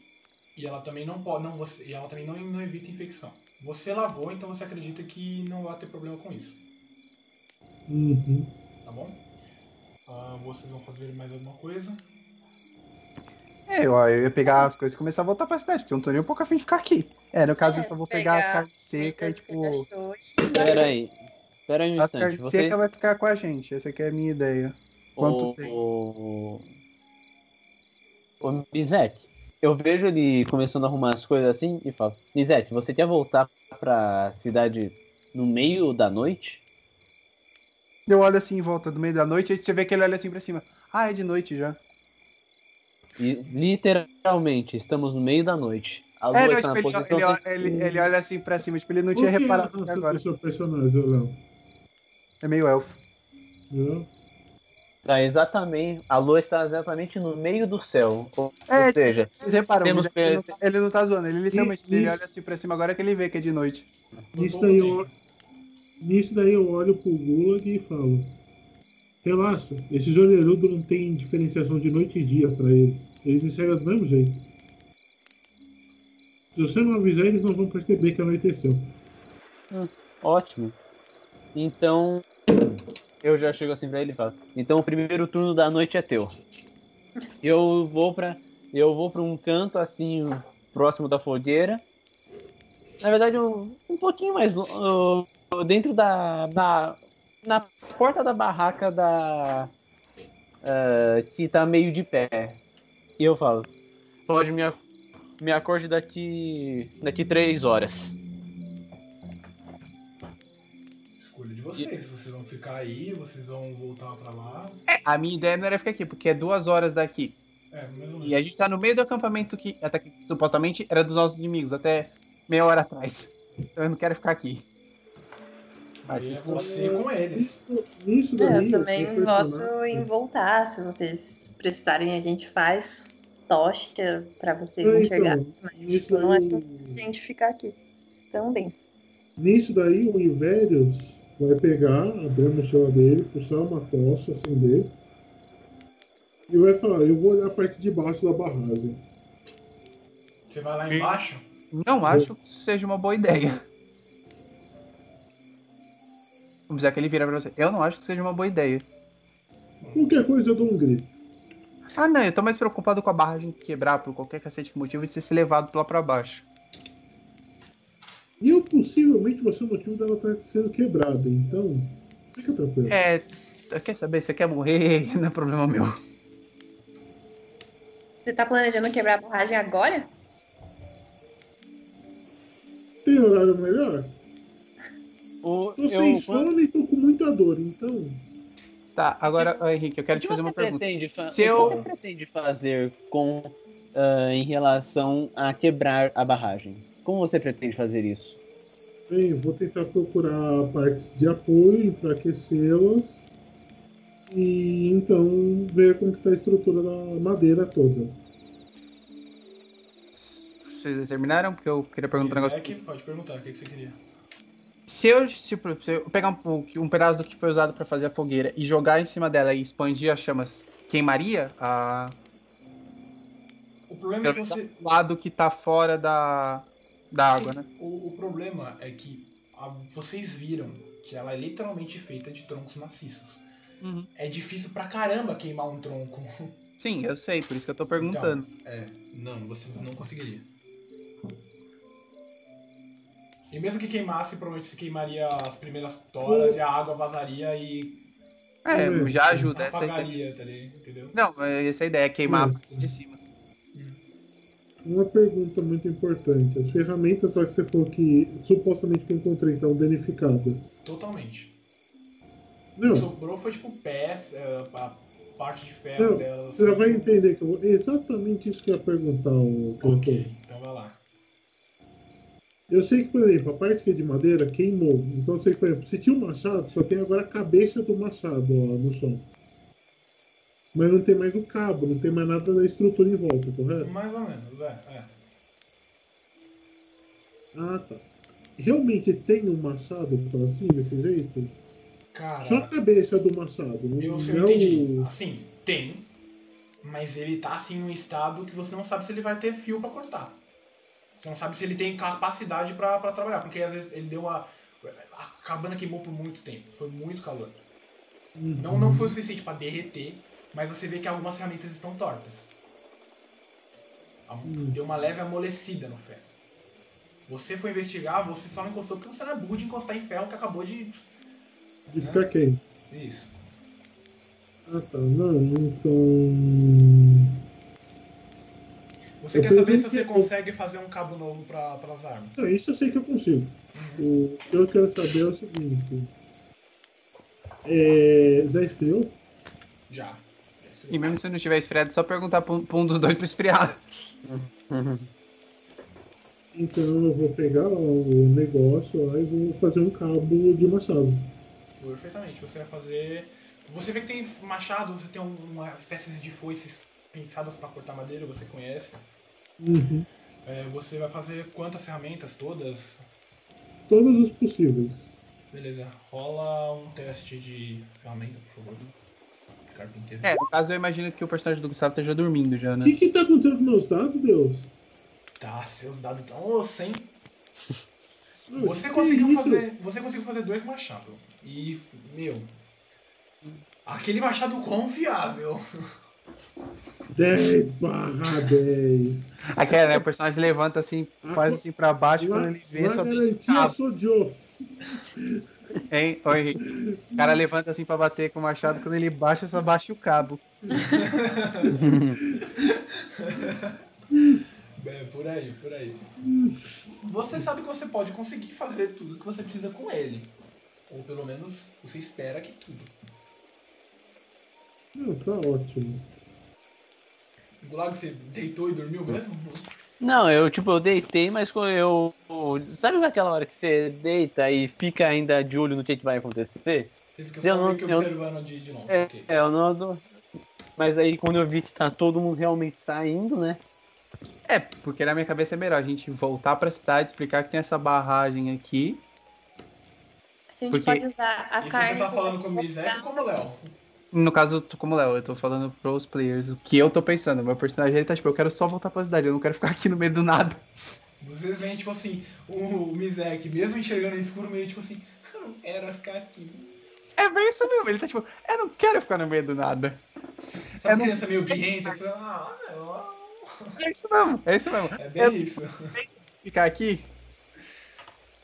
e ela também não pode. Não, você, e ela também não, não evita infecção. Você lavou, então você acredita que não vai ter problema com isso. Uhum. Tá bom? Ah, vocês vão fazer mais alguma coisa? É, eu, eu ia pegar as coisas e começar a voltar pra cidade, porque eu não tô nem um pouco afim de ficar aqui. É, no caso eu só vou pegar, as carnes secas e tipo. Pera aí. Pera aí um As instante. carnes Você. secas vai ficar com a gente, essa aqui é a minha ideia. Quanto o, tem? o, o Bizek, eu vejo ele começando a arrumar as coisas assim e falo: Lisete, você quer voltar pra cidade no meio da noite? Eu olho assim em volta do meio da noite e você vê que ele olha assim pra cima. Ah, é de noite já. E literalmente, estamos no meio da noite. A lua É, não, está tipo, na ele, posição. ele, olha- ele- ele olha assim pra cima, tipo, ele não tinha reparado até agora. seu personagem, Léo? É meio elfo. Léo? Tá exatamente. A lua está exatamente no meio do céu. Ou, É, ou seja, Vocês reparam, Temos ele, não, tá- ele não tá zoando, ele literalmente Isso. ele olha assim pra cima agora que ele vê que é de noite. Nisso daí, eu, nisso daí eu olho pro Gulag e falo: Relaxa, esses olherudos não tem diferenciação de noite e dia pra eles. Eles enxergam do mesmo jeito. Se você não avisar, eles não vão perceber que anoiteceu. ótimo. Então. Eu já chego assim pra ele e falo. Então o primeiro turno da noite é teu. Eu vou pra. Eu vou pra um canto assim, próximo da fogueira. Na verdade, um, um pouquinho mais uh, dentro da, da. Na porta da barraca da. ah, que tá meio de pé. E eu falo, pode me, ac- me acorde daqui. daqui três horas. Escolha de vocês. Vocês vão ficar aí, vocês vão voltar pra lá. É, a minha ideia não era ficar aqui, porque é duas horas daqui. É. E a gente tá no meio do acampamento que, até que supostamente era dos nossos inimigos, até meia hora atrás. Então eu não quero ficar aqui. Mas é vocês você com eles. Nisso É, daí. eu também voto em voltar. Se vocês precisarem, a gente faz tocha pra vocês É, enxergarem. então, Mas, tipo, não acho daí- que a gente ficar aqui também. Nisso daí, o Ivérios vai pegar, abrir a mochila dele, puxar uma tocha, acender. E vai falar: Eu vou olhar a parte de baixo da barragem. Você vai lá embaixo. não acho que isso seja uma boa ideia. Vamos dizer que ele vira pra você. Eu não acho que seja uma boa ideia. Qualquer coisa eu dou um grito. Ah, não, eu tô mais preocupado com a barragem quebrar por qualquer cacete de motivo e ser levado lá pra baixo. E eu possivelmente vou ser o motivo dela estar sendo quebrada, então. Fica tranquilo. É, quer saber? Você quer morrer? Não é problema meu. Você tá planejando quebrar a barragem agora? Tem horário melhor? O, Tô sem eu, sono e tô com muita dor, então. Tá, agora, Henrique, eu quero te fazer uma pergunta. fa- Se o que eu- você pretende fazer com ah, em relação a quebrar a barragem? Como você pretende fazer isso? Bem, vou tentar procurar partes de apoio, enfraquecê-las. E então ver como que tá a estrutura da madeira toda. Vocês terminaram? Porque eu queria perguntar um negócio. Isaac, pode perguntar, o que que você queria? Se eu, tipo, se eu pegar um, pouco- um pedaço do que foi usado pra fazer a fogueira e jogar em cima dela e expandir as chamas, queimaria a, O problema é que você. lado que tá fora da, da água, né? O, o problema é que a- vocês viram que ela é literalmente feita de troncos maciços. Uhum. É difícil pra caramba queimar um tronco. Sim, eu sei, por isso que eu tô perguntando. É, não, você não conseguiria. E mesmo que queimasse, provavelmente se queimaria as primeiras toras e a água vazaria e É, Hum, já ajuda essa ideia. apagaria, tá ligado? Entendeu? Não, é essa é a ideia, é queimar a Hum. parte de cima. Uma pergunta muito importante. As ferramentas lá que você falou que supostamente que eu encontrei estão danificadas. Totalmente. O Não, que sobrou foi tipo pés, é, a parte de ferro Não, delas. você já vai entender que eu vou... é exatamente isso que eu ia perguntar, o Ok, então vai lá. Eu sei que, por exemplo, a parte que é de madeira queimou. Então eu sei que, por exemplo, se tinha um machado, só tem agora a cabeça do machado ó, no chão. Mas não tem mais o cabo, não tem mais nada da estrutura em volta, correto? Mais ou menos, é. é. Ah, tá. Realmente tem um machado assim, desse jeito? Cara, Só a cabeça do machado, não, eu, não entendi. o- Assim, tem, mas ele tá assim num estado que você não sabe se ele vai ter fio pra cortar. Você não sabe se ele tem capacidade pra, pra trabalhar, porque às vezes ele deu uma. A cabana queimou por muito tempo, foi muito calor. Uhum. Não, não foi o suficiente pra derreter, mas você vê que algumas ferramentas estão tortas. A- Hum. Deu uma leve amolecida no ferro. Você foi investigar, você só não encostou porque você não é burro de encostar em ferro que acabou de. De ficar quente. Isso. Ah, tá. Não, então. Você Eu quer saber se pensei você que- consegue fazer um cabo novo para as armas? Ah, isso eu sei que eu consigo. O que eu quero saber é o seguinte. É, já esfriou? Já. E mesmo se não estiver esfriado, é só perguntar pra um, um dos dois pra esfriar. Então eu vou pegar o negócio lá e vou fazer um cabo de machado. Perfeitamente. Você vai fazer. Você vê que tem machados, você tem um- umas espécies de foices pensadas para cortar madeira, você conhece. Uhum. É, você vai fazer quantas ferramentas? Todas? Todos os possíveis. Beleza. Rola um teste de ferramenta, por favor. De carpinteiro. É, no caso eu imagino que o personagem do Gustavo esteja dormindo já, O né? que que tá acontecendo com meus dados, Deus? Tá, seus dados tão osso, hein? Você conseguiu fazer. Você conseguiu fazer dois machados. E, meu. Aquele machado confiável. 10 barra 10. Aquela, né? O personagem levanta assim, faz assim pra baixo, quando ele vê, só tem cabo. sou Joe. Hein? Oi, Henrique. O cara levanta assim pra bater com o machado, quando ele baixa, só baixa o cabo. É, por aí, por aí. Você sabe que você pode conseguir fazer tudo que você precisa com ele. Ou pelo menos você espera que tudo. Não, tá ótimo. Gulag, você deitou e dormiu mesmo? Não, eu tipo, eu deitei, mas quando eu. Sabe aquela hora que você deita e fica ainda de olho no que, que vai acontecer? Você fica Eu só não- meio que eu- observando de, de longe. É, ok. é, eu não. não- Mas aí quando eu vi que tá todo mundo realmente saindo, né? É, porque na minha cabeça é melhor a gente voltar pra cidade, explicar que tem essa barragem aqui. A gente Porque- pode usar a Isso carne. você tá falando como com o Mizek ou como o Léo? No caso, eu tô como Léo, eu tô falando pros players o que eu tô pensando. Meu personagem ele tá tipo, eu quero só voltar pra cidade, eu não quero ficar aqui no meio do nada. Vocês veem, tipo assim, o Mizek, mesmo enxergando no escuro, meio tipo assim, "Hum, era ficar aqui. É bem isso mesmo, ele tá tipo, eu não quero ficar no meio do nada. Sabe É, não- criança meio birrenta que fala, ah, não. É isso mesmo, é isso mesmo. É bem É- isso. Ficar aqui,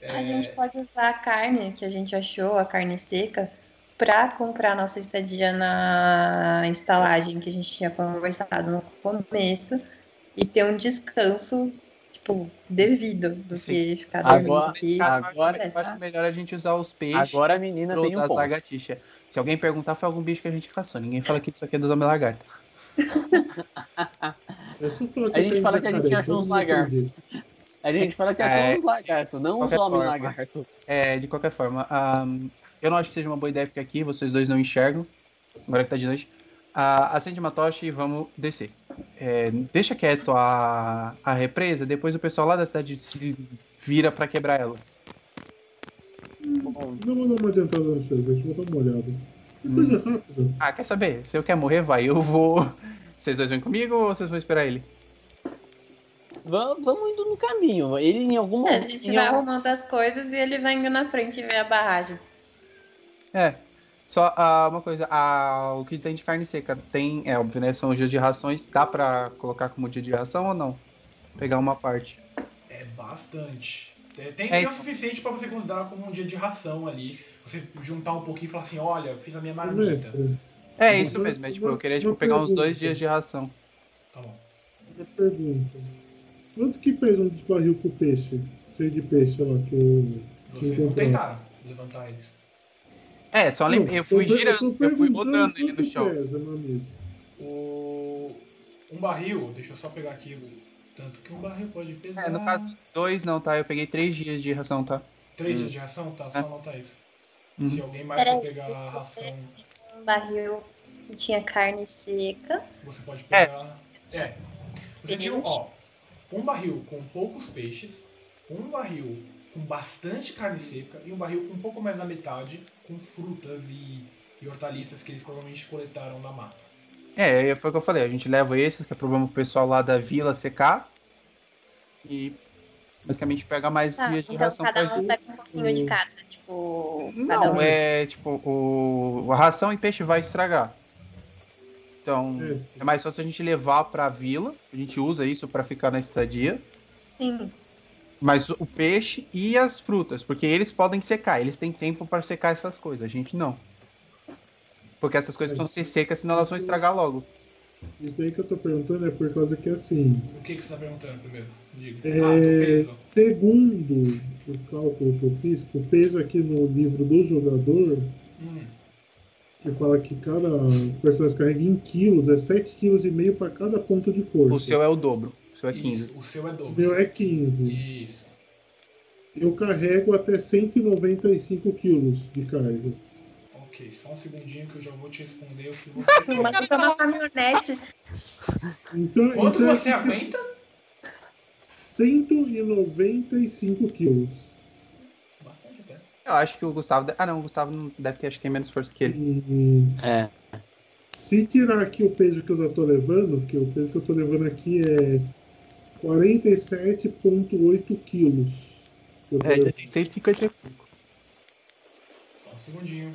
A É, gente pode usar a carne que a gente achou, a carne seca, pra comprar nossa estadia na estalagem que a gente tinha conversado no começo e ter um descanso, tipo, devido do Sim. que ficar dormindo Agora- aqui. agora- eu acho melhor a gente usar os peixes Agora a menina tem um ponto. lagartixas. Se alguém perguntar, foi algum bicho que a gente caçou. Ninguém fala que isso aqui é dos homem lagarto. É só falar A gente fala que a gente achou uns lagartos. A gente fala que É, é uns lagartos, não uns qualquer homens lagartos. É, de qualquer forma, ahn, eu não acho que seja uma boa ideia ficar aqui, vocês dois não enxergam, agora que tá de noite. Ah, acende uma tocha e vamos descer. É, deixa quieto a, a represa, depois o pessoal lá da cidade se vira pra quebrar ela. Não vou dar uma adiantada no sorvete, vou dar uma olhada. É coisa rápida. Ah, quer saber? Se eu quer morrer, vai. Eu vou. Vocês dois vêm comigo ou vocês vão esperar ele? Vamos, vamos indo no caminho. Ele em algum É, a momento. gente vai algum- arrumando as coisas e ele vai indo na frente ver a barragem. É. Só ah, uma coisa, ah, o que tem de carne seca tem, é óbvio, né? São os dias de rações. Dá pra colocar como dia de ração ou não? Pegar uma parte. É bastante. É, Tem, É. tem o suficiente pra você considerar como um dia de ração ali. Você juntar um pouquinho e falar assim, olha, fiz a minha marmita. É isso mesmo, é tipo, eu queria tipo, pegar uns dois dias de ração. Tá bom. uma pergunta. Quanto que pesa um desbarril com peixe? Cheio de peixe, sei lá, que eu. Vocês não tentaram levantar eles. É, só lem... Não, eu fui girando, eu fui rodando ele no chão. Pesa, meu amigo. O... Um barril, deixa eu só pegar aqui tanto que um barril pode pesar. É, no caso, dois não, tá? Eu peguei três dias de ração, tá? Três dias de ração? Tá, só É. anota isso. Uhum. Se alguém mais for Peraí, pegar a ração, Um barril que tinha carne seca. você pode É. pegar. É. Você tinha, ó, um barril com poucos peixes, um barril com bastante carne seca e um barril com um pouco mais da metade com frutas e, e hortaliças que eles provavelmente coletaram na mata. É, foi o que eu falei, a gente leva esses, que é problema pro pessoal lá da vila secar. E basicamente pega mais Tá, dias de então ração cada um pega um pouquinho de cada. Tipo, cada Não, um. é tipo, o... a ração e peixe vai estragar. Então, É. é mais fácil a gente levar pra vila, a gente usa isso pra ficar na estadia. Sim. Mas o peixe e as frutas, porque eles podem secar, eles têm tempo para secar essas coisas, a gente não. Porque essas coisas precisam ser secas, senão elas vão estragar logo. Isso aí que eu tô perguntando é por causa que assim. O que, que você tá perguntando primeiro? Diga. É, Ah, do peso. segundo o cálculo que eu fiz, o peso aqui no livro do jogador, Hum, que fala que cada personagem carrega em quilos, é 7,5 kg para cada ponto de força. O seu é o dobro. O seu é 15. isso, o seu é O dobro. meu é 15. Isso. Eu carrego até 195 quilos de carga. Ok, só um segundinho que eu já vou te responder o que você quer. Mas é uma caminhonete. Então, Quanto então você aguenta? 195 quilos. Bastante até. Eu acho que o Gustavo. Ah, não, o Gustavo não deve ter, acho que tem menos força que ele. E É. se tirar aqui o peso que eu já tô levando, que o peso que eu tô levando aqui é 47,8 quilos. Eu É, levando- tem 155. Só um segundinho.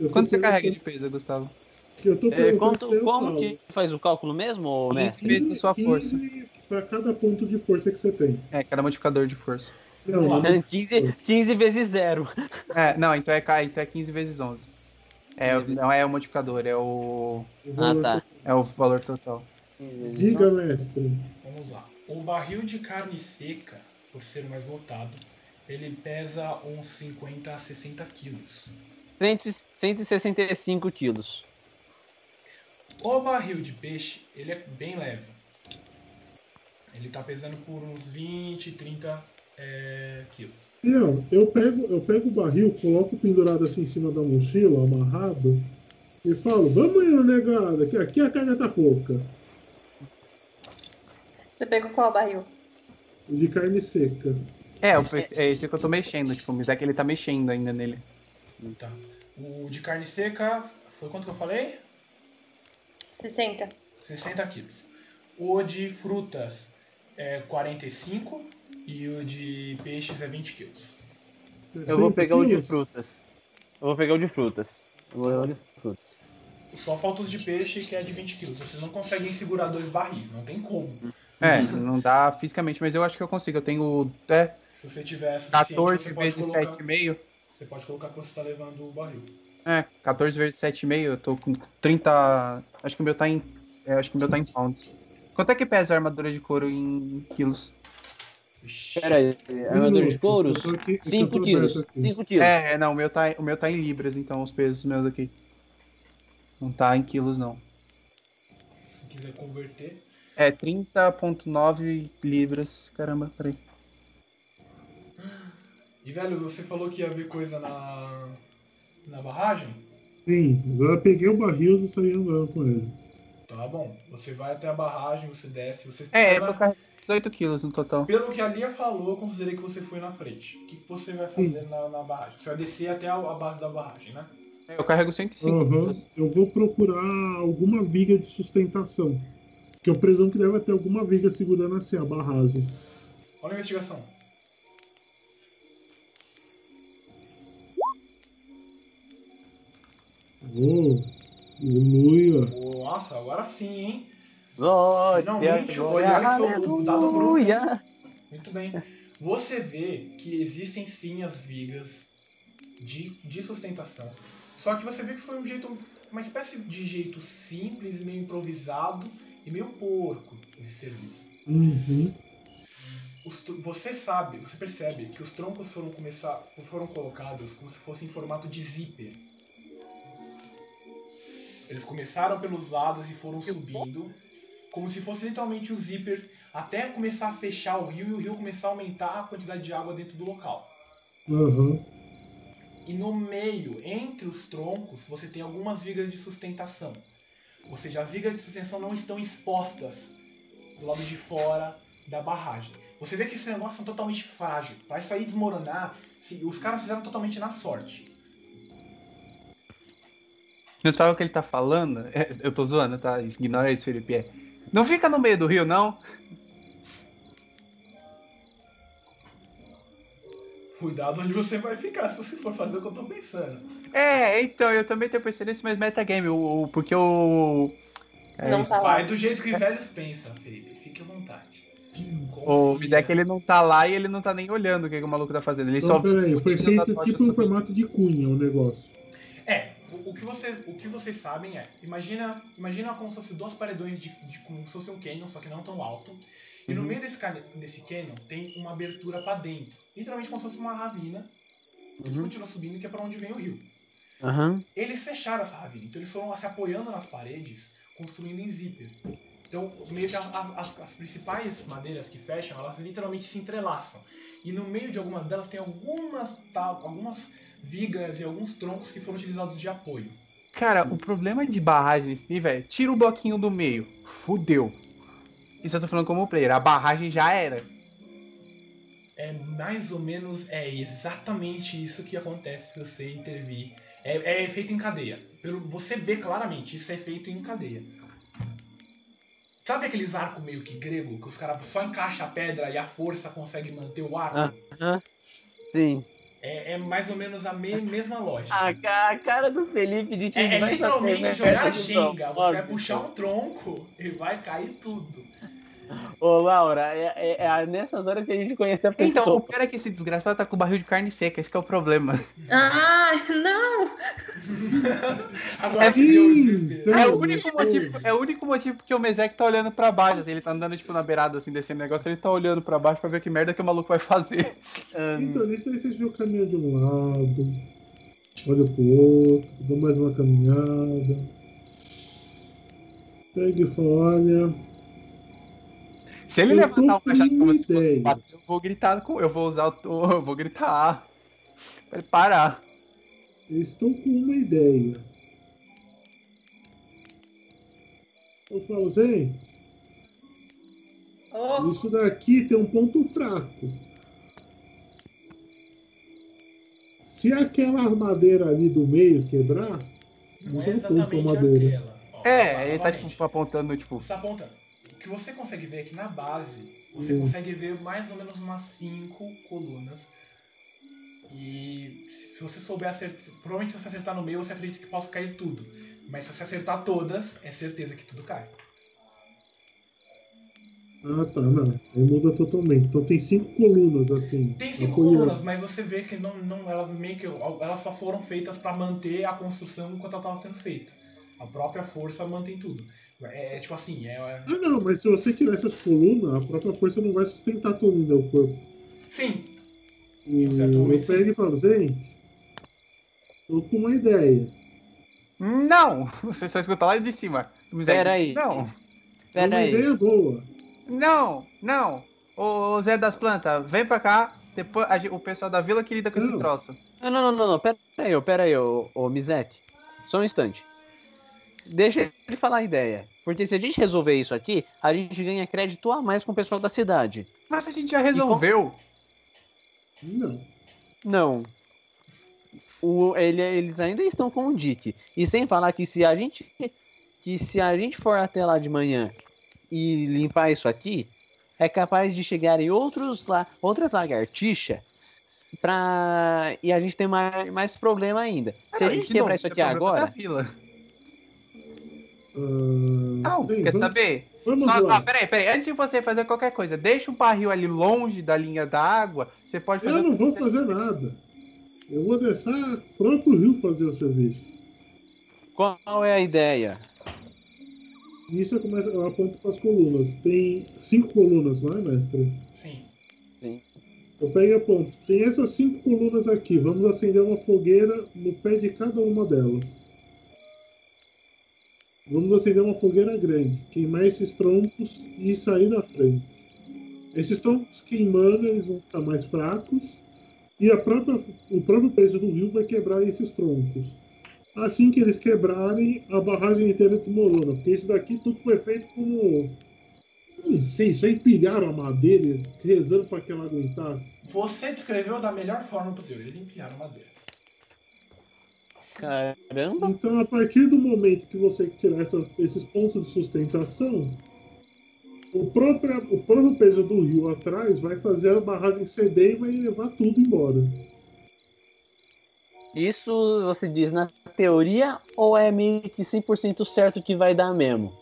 eu Quanto você carrega de peso, Gustavo? Eu tô É, perguntando quanto- como que faz o cálculo mesmo, ô, 15 mestre? vezes a sua força. Para cada ponto de força que você tem. É, cada modificador de força. Não, não É 15, 15 vezes zero. É, não, então é, então é 15 vezes 11. É, não é o modificador, é o, valor tá. é o valor total. Diga, mestre. Vamos lá. O barril de carne seca, por ser mais lotado, ele pesa uns 50 a 60 quilos. 100 165 quilos. O barril de peixe, ele é bem leve. Ele tá pesando por uns 20, 30 é, quilos. Não, eu pego, eu pego o barril, coloco pendurado assim em cima da mochila, amarrado, e falo, vamos aí, negada, que aqui a carga tá pouca. Você pegou qual barril? De carne seca. É, o- é esse que eu tô mexendo, tipo, mas é que ele tá mexendo ainda nele. Tá. O de carne seca, foi quanto que eu falei? 60. 60 quilos. O de frutas é 45 e o de peixes é 20 quilos. Eu vou 100 pegar o de frutas. Eu vou pegar o de frutas. Eu vou pegar o de frutas. Só falta os de peixe que é de 20 quilos. Vocês não conseguem segurar dois barris, não tem como. É, não dá fisicamente, mas eu acho que eu consigo. Eu tenho é, Se você tiver suficiente, 14 você pode vezes colocar. 7,5. Você pode colocar que você está levando o barril. É, 14 vezes 7,5, eu tô com 30. Acho que o meu tá em. é, acho que o meu tá em pounds. Quanto é que pesa a armadura de couro em quilos? Pera aí, armadura de tô 5 aberto quilos. aqui. 5 quilos. É, é, não, o meu tá, o meu tá em libras, então os pesos meus aqui. Não tá em quilos, não. Se quiser converter. É 30,9 libras. Caramba, peraí. E velho, você falou que ia ver coisa na. na barragem? Sim, eu peguei o barril e saí andando com ele. Tá bom. Você vai até a barragem, você desce, você. É, eu tô carregando 18 quilos no total. Pelo que a Lia falou, eu considerei que você foi na frente. O que, você vai fazer na, na barragem? Você vai descer até a, a base da barragem, né? É, Eu carrego 105 Aham, quilos. Eu vou procurar alguma viga de sustentação. Que eu presumo que deve ter alguma viga segurando assim a barragem. Olha a investigação. Oh, aleluia. Nossa, agora sim, hein? Glória, Finalmente, glória, olha que foi o dado bruto. aleluia. Muito bem. Você vê que existem sim as vigas de, de sustentação. Só que você vê que foi um jeito, uma espécie de jeito simples, meio improvisado e meio porco esse serviço. Uhum. Os você sabe, você percebe que os troncos foram começar, foram colocados como se fossem em formato de zíper. Eles começaram pelos lados e foram subindo, como se fosse literalmente o zíper, até começar a fechar o rio e o rio começar a aumentar a quantidade de água dentro do local. Aham. E no meio, entre os troncos, você tem algumas vigas de sustentação. Ou seja, as vigas de sustentação não estão expostas do lado de fora da barragem. Você vê que esse negócio é totalmente frágil. Para isso aí desmoronar, os caras fizeram totalmente na sorte. Mas para o que ele tá falando, é, eu tô zoando, tá? Ignora isso, Felipe. É. Não fica no meio do rio, não. Cuidado onde você vai ficar se você for fazer o que eu tô pensando. É, então, eu também tenho percebido isso, mas metagame, o, o, porque o. É Não tá. Vai do jeito que velhos pensam, Felipe. Fique à vontade. O Confia. Mizek ele não tá lá e ele não tá nem olhando o que, que o maluco tá fazendo. Ele Então, só peraí, o foi feito tipo no subindo. formato de cunha o negócio. É, o, o que você, o que vocês sabem é, imagina, imagina como se fosse dois paredões de, de como se fosse um canyon, só que não tão alto. E no meio desse, desse canyon tem uma abertura pra dentro, literalmente como se fosse uma ravina. Que Uhum. continua subindo, que é pra onde vem o rio. Aham. Eles fecharam essa ravina, então eles foram se apoiando nas paredes, construindo em zíper. Então, meio que as, as- as- as principais madeiras que fecham, elas literalmente se entrelaçam. E no meio de algumas delas tem algumas, tal- algumas vigas e alguns troncos que foram utilizados de apoio. Cara, o problema de barragem nesse nível é tira o bloquinho do meio. Fudeu. Isso eu tô falando como player. A barragem já era. É mais ou menos, é exatamente isso que acontece se você intervir. É, é feito em cadeia. Pelo, você vê claramente, isso é feito em cadeia. Sabe aqueles arcos meio que grego, que os caras só encaixam a pedra e a força consegue manter o arco? Ah. Aham. Sim. É, é mais ou menos a me- mesma lógica. A, a cara do Felipe de É, quem é vai literalmente né? jogar questão. Você vai puxar um tronco e vai cair tudo. Ô, Laura, é, é- é nessas horas que a gente conhece a pessoa. Então, o pior é que esse desgraçado tá com o barril de carne seca. Esse que é o problema. Ah, não! Agora É que deu o desespero. É o único motivo, é o único motivo porque o Mezek tá olhando pra baixo. Assim, ele tá andando tipo na beirada, assim, o negócio. Ele tá olhando pra baixo pra ver que merda que o maluco vai fazer. Ahn, Então, nisso daí vocês viram caminhar de um lado, olha pro outro, dá mais uma caminhada. Pega e fala, olha, Se ele Eu levantar um tô machado com como se fosse um pato, eu vou gritar com. Eu vou usar o. Eu vou gritar. Pra ele parar. eu estou com uma ideia. Eu falo, Zé, Oh, isso daqui tem um ponto fraco. Se aquela madeira ali do meio quebrar, Não é Não exatamente madeira. aquela. Ó, É, ele tá tipo apontando, tipo. Você tá apontando. O que você consegue ver é que na base, você Hum. consegue ver mais ou menos umas cinco colunas. E se você souber acertar. Provavelmente se você acertar no meio, você acredita que possa cair tudo. Mas se você acertar todas, é certeza que tudo cai. ah tá, não. Aí muda totalmente. Então tem cinco colunas assim. Tem cinco colunas, mas você vê que não, não, elas meio que. Elas só foram feitas para manter a construção enquanto ela estava sendo feita. A própria força mantém tudo. É, é tipo assim, é. é- Ah não, mas se você tirar essas colunas, a própria força não vai sustentar todo ainda o corpo. Sim, E eu momento, pego e falo, gente, tô com uma ideia. Não! Você só escuta lá de cima. Pera aí. Não, É Pera uma aí. ideia boa. não, não. Ô Zé das Plantas, vem pra cá. Depois a o pessoal da vila que lida com esse Não. troço. Não, não, não, não, não. Pera aí, ô, pera aí, ô, ô Mizek. Só um instante. Deixa ele falar a ideia. Porque se a gente resolver isso aqui, a gente ganha crédito a mais com o pessoal da cidade. Mas a gente já resolveu. Não. Não. O, ele- eles ainda estão com o Dick. E sem falar que se a gente. Que se a gente for até lá de manhã e limpar isso aqui, é capaz de chegarem outros lá, outras lagartixas pra. E a gente tem mais, mais problema ainda. Se a gente quebrar isso aqui agora. Vila. Ah, Não, bem, quer vamos, saber? Vamos Só, lá. ah, peraí, peraí. Antes de você fazer qualquer coisa, deixa um barril ali longe da linha da água. Você pode fazer. Eu não vou fazer nada. Eu vou deixar o próprio rio fazer o serviço. Qual é a ideia? Nisso eu, começo, eu aponto para as colunas. Tem cinco colunas, não é, mestre? sim. Eu pego e aponto. Tem essas cinco colunas aqui. Vamos acender uma fogueira no pé de cada uma delas. Vamos acender uma fogueira grande, queimar esses troncos e sair da frente. Esses troncos queimando, eles vão ficar mais fracos e própria, o próprio peso do rio vai quebrar esses troncos. Assim que eles quebrarem, a barragem inteira desmorona, porque isso daqui tudo foi feito como. Não sei, só empilharam a madeira rezando para que ela aguentasse. Você descreveu da melhor forma possível. Eles empilharam madeira. Caramba. Então, a partir do momento que você tirar essa- esses pontos de sustentação, o próprio, o próprio peso do rio atrás vai fazer a barragem ceder e vai levar tudo embora. Isso você diz na teoria ou é meio que 100% certo que vai dar mesmo?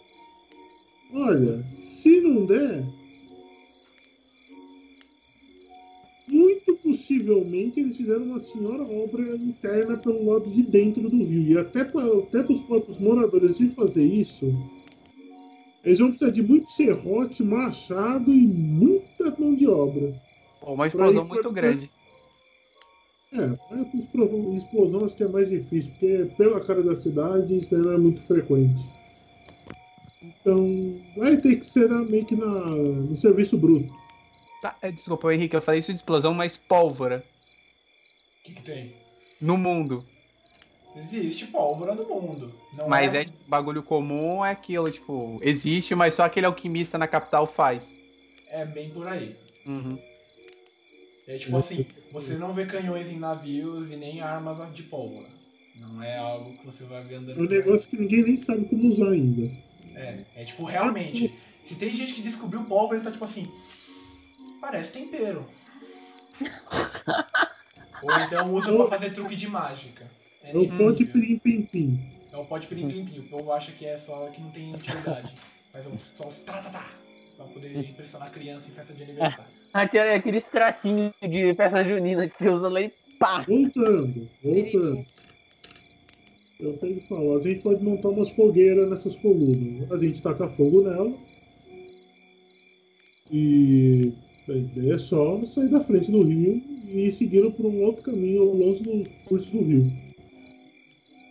Olha, se não der, muito possivelmente eles fizeram uma senhora obra interna pelo lado de dentro do rio. E até para até os próprios moradores de fazer isso, eles vão precisar de muito serrote, machado e muita mão de obra. Uma explosão ir muito grande. É, é explosão acho que é mais difícil, porque pela cara da cidade isso não é muito frequente. Então, vai ter que ser meio que na, no serviço bruto. Tá, é, desculpa, Henrique, eu falei isso de explosão, mas pólvora O que, que tem? no mundo. Existe pólvora no mundo. Não Mas é, é bagulho comum, é aquilo, tipo, existe, mas só aquele alquimista na capital faz. é bem por aí. Uhum. É tipo assim, você não vê canhões em navios e nem armas de pólvora. Não é algo que você vai ver andando É um negócio que ninguém nem sabe como usar ainda. É, é tipo, realmente, se tem gente que descobriu pólvora, ele tá tipo assim, parece tempero. Ou então usa pra fazer truque de mágica. É, o fã de pirim pim pim. É o pode pirim plim plim. O povo acha que é só que não tem utilidade. Mas é só os tá tá tá. Pra poder impressionar a criança em festa de aniversário. Aquele, aqueles traquinhos de festa junina que você usa lá e pá! Voltando, voltando. Eu tenho que falar, a gente pode montar umas fogueiras nessas colunas. A gente taca fogo nelas. E a ideia é só sair da frente do rio e ir seguindo por um outro caminho ao longe do curso do rio.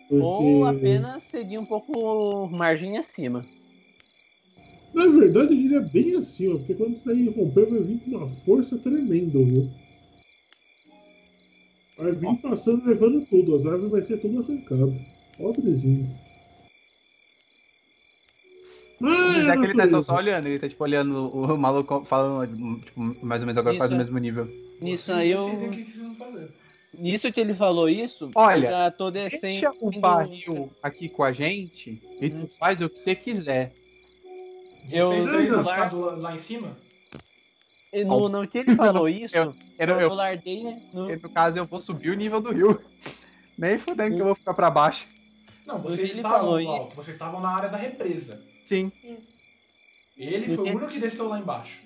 Ou Porque, apenas seguir um pouco margem acima. Na verdade, ele é bem acima, porque quando isso daí romper, vai vir com uma força tremenda, viu? Vai vir passando, levando tudo. As árvores vai ser tudo arrancado. Pobrezinho. Mas é que ele tá só, olhando, ele tá tipo olhando o maluco falando, tipo, mais ou menos agora quase o Isso. mesmo nível. Nisso aí eu. Nisso que ele falou isso, Olha, eu já tô descendo. Deixa o barril aqui com a gente e tu faz o que você quiser. Eu- Vocês três vão eu- ficar do- lá em cima? No, no que ele falou isso, Eu- eu, Eu, eu, larguei. No, no caso, eu vou subir o nível do rio. Nem fudendo que eu vou ficar pra baixo. Não, vocês estavam alto, vocês estavam na área da represa. Sim. Ele No foi que- o único que desceu lá embaixo.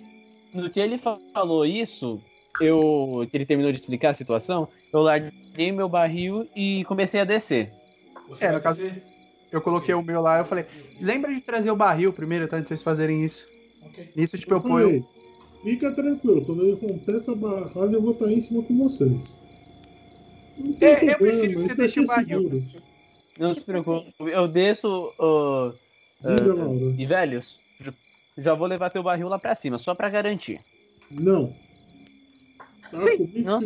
no que ele fa- falou isso, eu. que ele terminou de explicar a situação, eu larguei meu barril e comecei a descer. Você É, no caso- descer? Eu coloquei o meu lá, eu falei, lembra de trazer o barril primeiro, tá? Antes de vocês fazerem isso. Ok. Nisso, tipo, eu Eu ponho. falei, Fica tranquilo, quando ele romper essa barragem, eu vou estar em cima com vocês. Não tem É, eu problema, prefiro que você isso deixe o barril. Não se preocupe, eu desço. ó, Ah, Laura. e velhos, já vou levar teu barril lá pra cima, só pra garantir. Não. Tá comigo, não.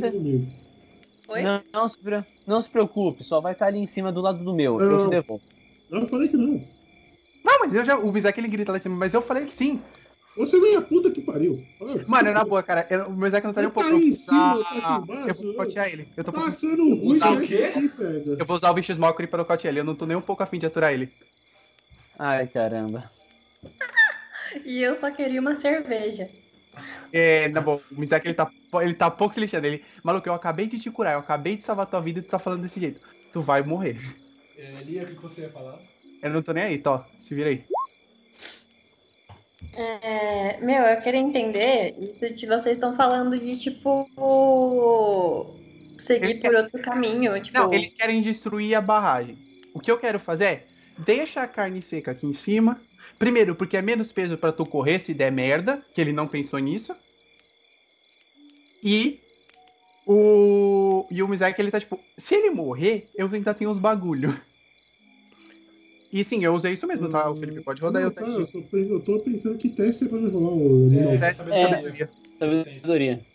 Oi? Não, não, se, não se preocupe, só vai estar ali em cima do lado do meu, eu Não. te devolvo. Eu falei que não. Não, mas eu já. O Bizek ele grita lá de cima, mas eu falei que sim. Você vem a puta que pariu. Ah, Mano, na boa, cara. eu- o Bizek não tá nem um Tá pouco. Eu vou em cima, tá aqui embaixo, eu vou cotear ele. Eu, tô um Tá achando ruim, Usar o quê? aqui pega. eu vou usar o bicho Smokeri pra nocautear ele. Eu não tô nem um pouco afim de aturar ele. Ai, caramba. E eu só queria uma cerveja. É, na boa, o Mizek ele tá, ele tá pouco se lixando. Ele, maluco, eu acabei de te curar, eu acabei de salvar tua vida e tu tá falando desse jeito. Tu vai morrer. É, Lia, o que você ia falar? Eu não tô nem aí, Tó. Se vira aí. É, meu, eu queria entender isso que vocês estão falando de, tipo, seguir Eles por outro caminho. Tipo, Não, eles querem destruir a barragem. O que eu quero fazer é, deixa a carne seca aqui em cima. Primeiro, porque é menos peso pra tu correr se der merda, que ele não pensou nisso. E o e o Mizek, ele tá tipo, se ele morrer, eu ainda tenho uns bagulho. E sim, eu usei isso mesmo, tá? O Felipe pode rodar Não, eu tá, eu, tô, eu tô pensando que teste é pra me rolar o animal. É, Teste de É. sabedoria. Sabedoria.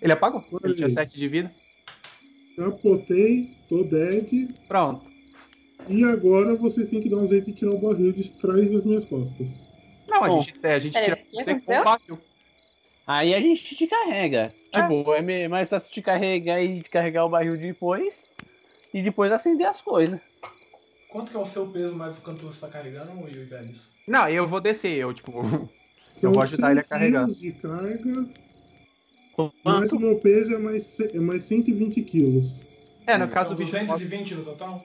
Ele apagou? Ele tinha Olha aí. 7 de vida. Capotei, tô dead. Pronto. E agora vocês têm que dar um jeito de tirar o barril de trás das minhas costas. Não, a Bom. gente, é, a gente tira o que você com o barril. Aí a gente te carrega. Tipo, é me- mais fácil te carregar e te carregar o barril depois. E depois acender as coisas. Quanto que é o seu peso mais do quanto você tá carregando, Will e velhos? Não, eu vou descer, eu, tipo. São vou ajudar ele a 100 carregar. quilos de carga? O meu peso é mais, é mais 120 quilos. É, no São caso o bicho. 220 no total?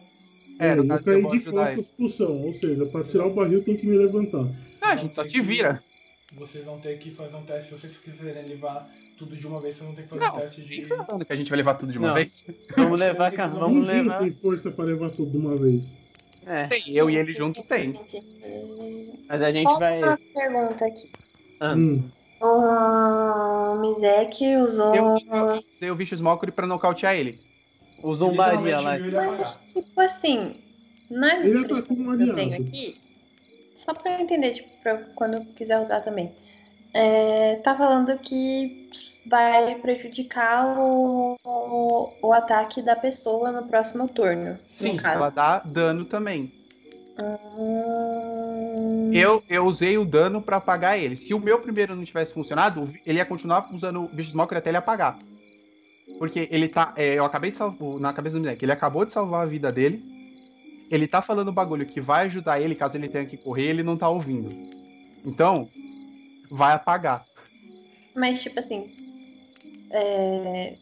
É, É, no eu caso, eu caí de costas pro chão, ou seja, pra tirar o barril tem que me levantar. Ah, a gente só te vira. Vocês vão ter que fazer um teste. Se vocês quiserem levar tudo de uma vez, vocês vão ter que fazer Não, um teste de. Quem tá falando que a gente vai levar tudo de uma Não. vez? Vamos levar, cara. Vamos Ninguém levar. tem força pra levar tudo de uma vez. É, Tem, eu e ele junto tem. mas a gente Só vai. uma pergunta aqui. Ah, Hum. O Mizek usou. Eu usei o Vicious Mockery pra nocautear ele. O zombaria Literalmente lá. viu ele apagar. Mas, tipo assim, na Ele descrição que eu tenho aliado. aqui, só pra eu entender, tipo, pra quando eu quiser usar também. É, tá falando que vai prejudicar o, o, o ataque da pessoa no próximo turno. Sim, no caso. ela dá dano também. Eu, eu usei o dano pra apagar ele. Se o meu primeiro não tivesse funcionado, o ele ia continuar usando o Vicious Mockery até ele apagar. Porque ele tá. é, eu acabei de salvar. Na cabeça do moleque, ele acabou de salvar a vida dele. Ele tá falando bagulho que vai ajudar ele caso ele tenha que correr, ele não tá ouvindo. Então, vai apagar. Mas, tipo assim. É,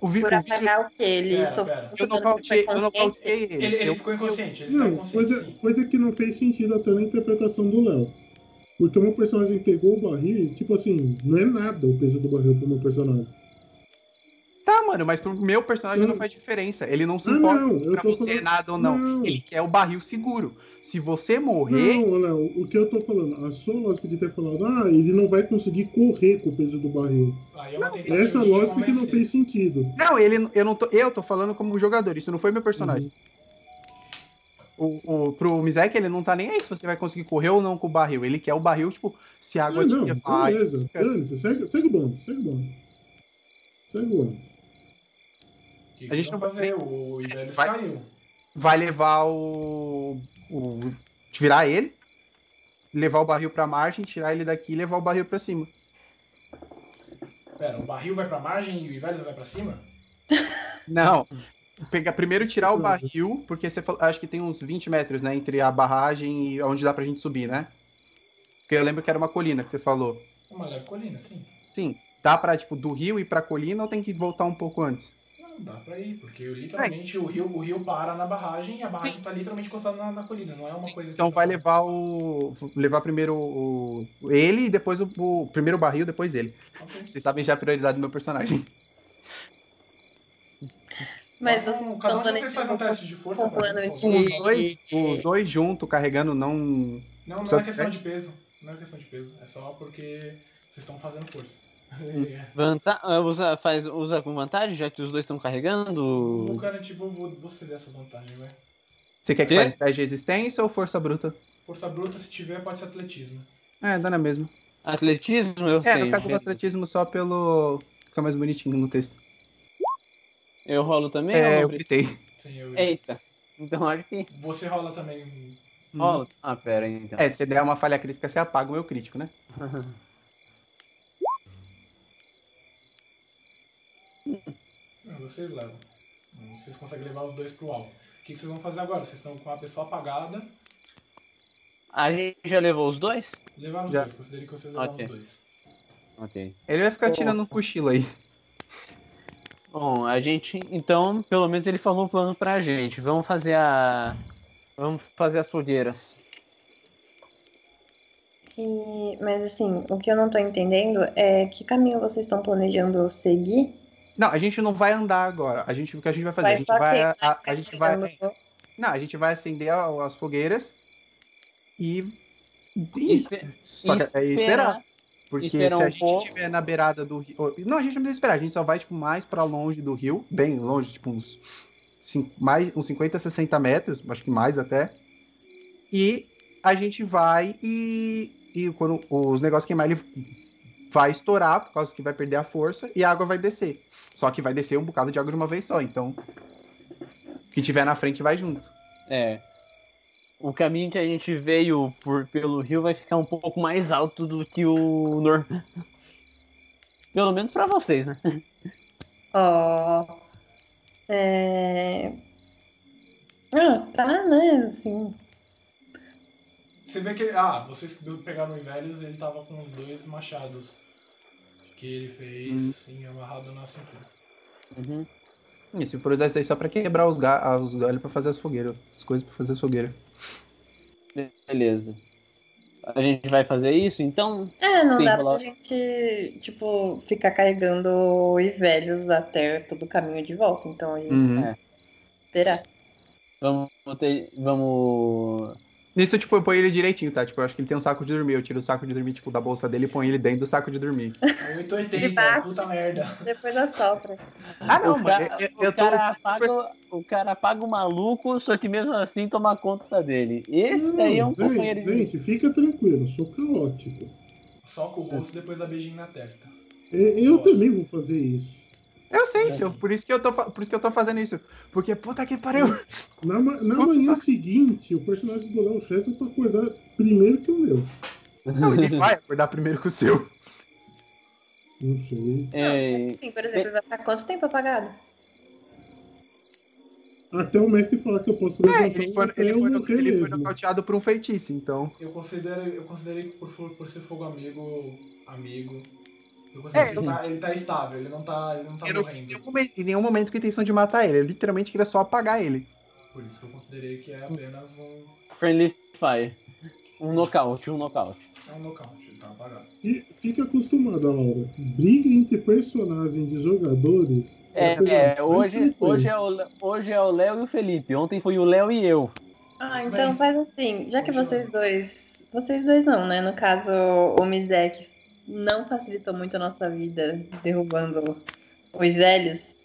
O, vi, por o Vicious- apagar o quê? Ele Pera, sofreu eu nocauteei, nocauteei ele. Ele, ele Eu- ficou inconsciente, ele está Não, inconsciente. coisa, coisa que não fez sentido até na interpretação do Léo. Porque o meu personagem pegou o barril e, tipo assim, não é nada o peso do barril pro meu personagem. Tá, mano, mas pro meu personagem não Hum. faz diferença. Ele não se Ah, importa não, eu pra você falando- nada ou não. Não. Ele quer o barril seguro. Se você morrer, Não, Léo, o que eu tô falando, a sua lógica de ter falado, ah, ele não vai conseguir correr com o peso do barril. É tentativa Essa lógica que não fez sentido. Não, ele, eu não tô, eu tô falando como jogador, isso não foi meu personagem. O, o, pro Mizek, ele não tá nem aí se você vai conseguir correr ou não com o barril. Ele quer o barril, tipo, se a água Ah, não, te vai. beleza. Dane-se, segue, segue o bônus, segue o bônus. Segue o bônus. Que A gente não vai- fazer? O Ivelis vai- caiu. Vai levar o. o virar ele, levar o barril pra margem, tirar ele daqui e levar o barril pra cima. Pera, o barril vai pra margem e o Ivelis vai pra cima? Não. Pegar, primeiro tirar o barril, porque você falou, acho que tem uns 20 metros, né, entre a barragem e onde dá pra gente subir, né? Porque eu lembro que era uma colina que você falou. Uma leve colina, sim. Sim, dá pra, tipo, do rio ir pra colina ou tem que voltar um pouco antes? Não, dá pra ir, porque literalmente o, rio, o rio para na barragem e a barragem tá literalmente encostada na, na colina, não é uma coisa Então tá- vai levar o. levar primeiro o. ele e depois o. o- primeiro o barril, depois ele. Ok. Vocês sabem já a prioridade do meu personagem. Mas Façam- vocês cada um de vocês faz um teste de força pra mim. Os dois, os dois juntos, carregando, não. Não, não é questão ter? de peso. Não é questão de peso. É só porque vocês estão fazendo força. É. Vanta... ah, Usa, faz, usa com vantagem, já que os dois estão carregando. Vou garantir, vou, vou, vou ceder essa vantagem, vai. Você quer que faça teste de resistência ou força bruta? Força bruta, se tiver, pode ser atletismo. É, dá na mesma. Atletismo, eu É, tenho. no caso do atletismo só pelo. Fica mais bonitinho no texto. Eu rolo também? É, eu gritei. Eita. Então acho que Você rola também. rola. Ah, pera aí, então. É, se der uma falha crítica, você apaga o meu crítico, né? vocês levam. Vocês conseguem levar os dois pro alto. O que, que vocês vão fazer agora? Vocês estão com a pessoa apagada. A gente já levou os dois? Levaram os Já. dois. Considerem que vocês levaram Ok. os dois. Ok. Ele vai ficar tirando um cochilo aí. Bom, a gente. Então, pelo menos ele falou o plano pra gente. Vamos fazer a. Vamos fazer as fogueiras. E- mas assim, o que eu não tô entendendo é que caminho vocês estão planejando seguir? Não, a gente não vai andar agora. A gente, o que a gente vai fazer? a gente vai. A, a gente vai. Não, a gente vai acender a- as fogueiras e. e Espe- só que é esperar. Porque esperar se a um gente estiver na beirada do rio. Não, a gente não precisa esperar, a gente só vai, tipo, mais pra longe do rio, bem longe, tipo, uns, mais, uns 50, 60 metros, acho que mais até. E a gente vai e. E quando os negócios queimar, ele vai estourar, por causa que vai perder a força, e a água vai descer. Só que vai descer um bocado de água de uma vez só, então. O que tiver na frente vai junto. É. O caminho que a gente veio por, pelo rio vai ficar um pouco mais alto do que o normal. Pelo menos pra vocês, né? Ó. É... Ah, tá, né? Assim. Você vê que ele. Ah, vocês que pegaram o Ivelhos, ele tava com os dois machados. Que ele fez Uhum. assim, amarrado na cintura. Uhum. E se for usar isso aí só pra quebrar os, ga os galhos pra fazer as fogueiras. As coisas pra fazer as fogueiras. Beleza. A gente vai fazer isso, então? É, não dá rolar- pra gente, tipo, ficar carregando os velhos até todo o caminho de volta. Então a gente Uhum. É. terá. Vamos ter. Vamos. Nisso, tipo, eu ponho ele direitinho, tá? Tipo, eu acho que ele tem um saco de dormir. Eu tiro o saco de dormir, tipo, da bolsa dele e ponho ele dentro do saco de dormir. É 880, puta merda. Depois assopra. Ah, não, o mano. cara, Eu, o, eu tô. cara apaga, o cara apaga o maluco, só que mesmo assim toma conta dele. Esse daí é um Não, companheiro gente, de. gente, fica tranquilo, sou caótico. Soca o rosto depois dá beijinho na testa. E- Eu também vou fazer isso. Eu sei, seu, por isso que eu tô, por isso que eu tô fazendo isso. Porque, puta que pariu. Na, ma- na manhã só. seguinte, o personagem do Léo Chester pra acordar primeiro que o meu. Não, ele vai acordar primeiro que o seu. Não sei. É, Sim, por exemplo, vai ficar quanto tempo apagado? Até o mestre falar que eu posso É, levantar ele foi, até ele eu foi, no- ele foi nocauteado por um feitiço, então. Eu considero, eu considerei que por, por ser fogo amigo, amigo. Eu considero É, que ele tá, ele tá estável, ele não tá, ele não tá Eu não em morrendo. nenhum, momento, em nenhum momento com intenção de matar ele. Eu literalmente queria só apagar ele. Por isso que eu considerei que é apenas um, Friendly Fire. Um nocaute, um nocaute. é um nocaute, tá apagado. E fica acostumada, Laura. Briga entre personagens de jogadores. É, a é, mais hoje, frequente. hoje, é o, hoje é o Léo e o Felipe. Ontem foi o Léo e eu. Ah, então bem. faz assim. Já que vocês dois. Vocês dois não, né? No caso, o Mizek não facilitou muito a nossa vida derrubando os velhos.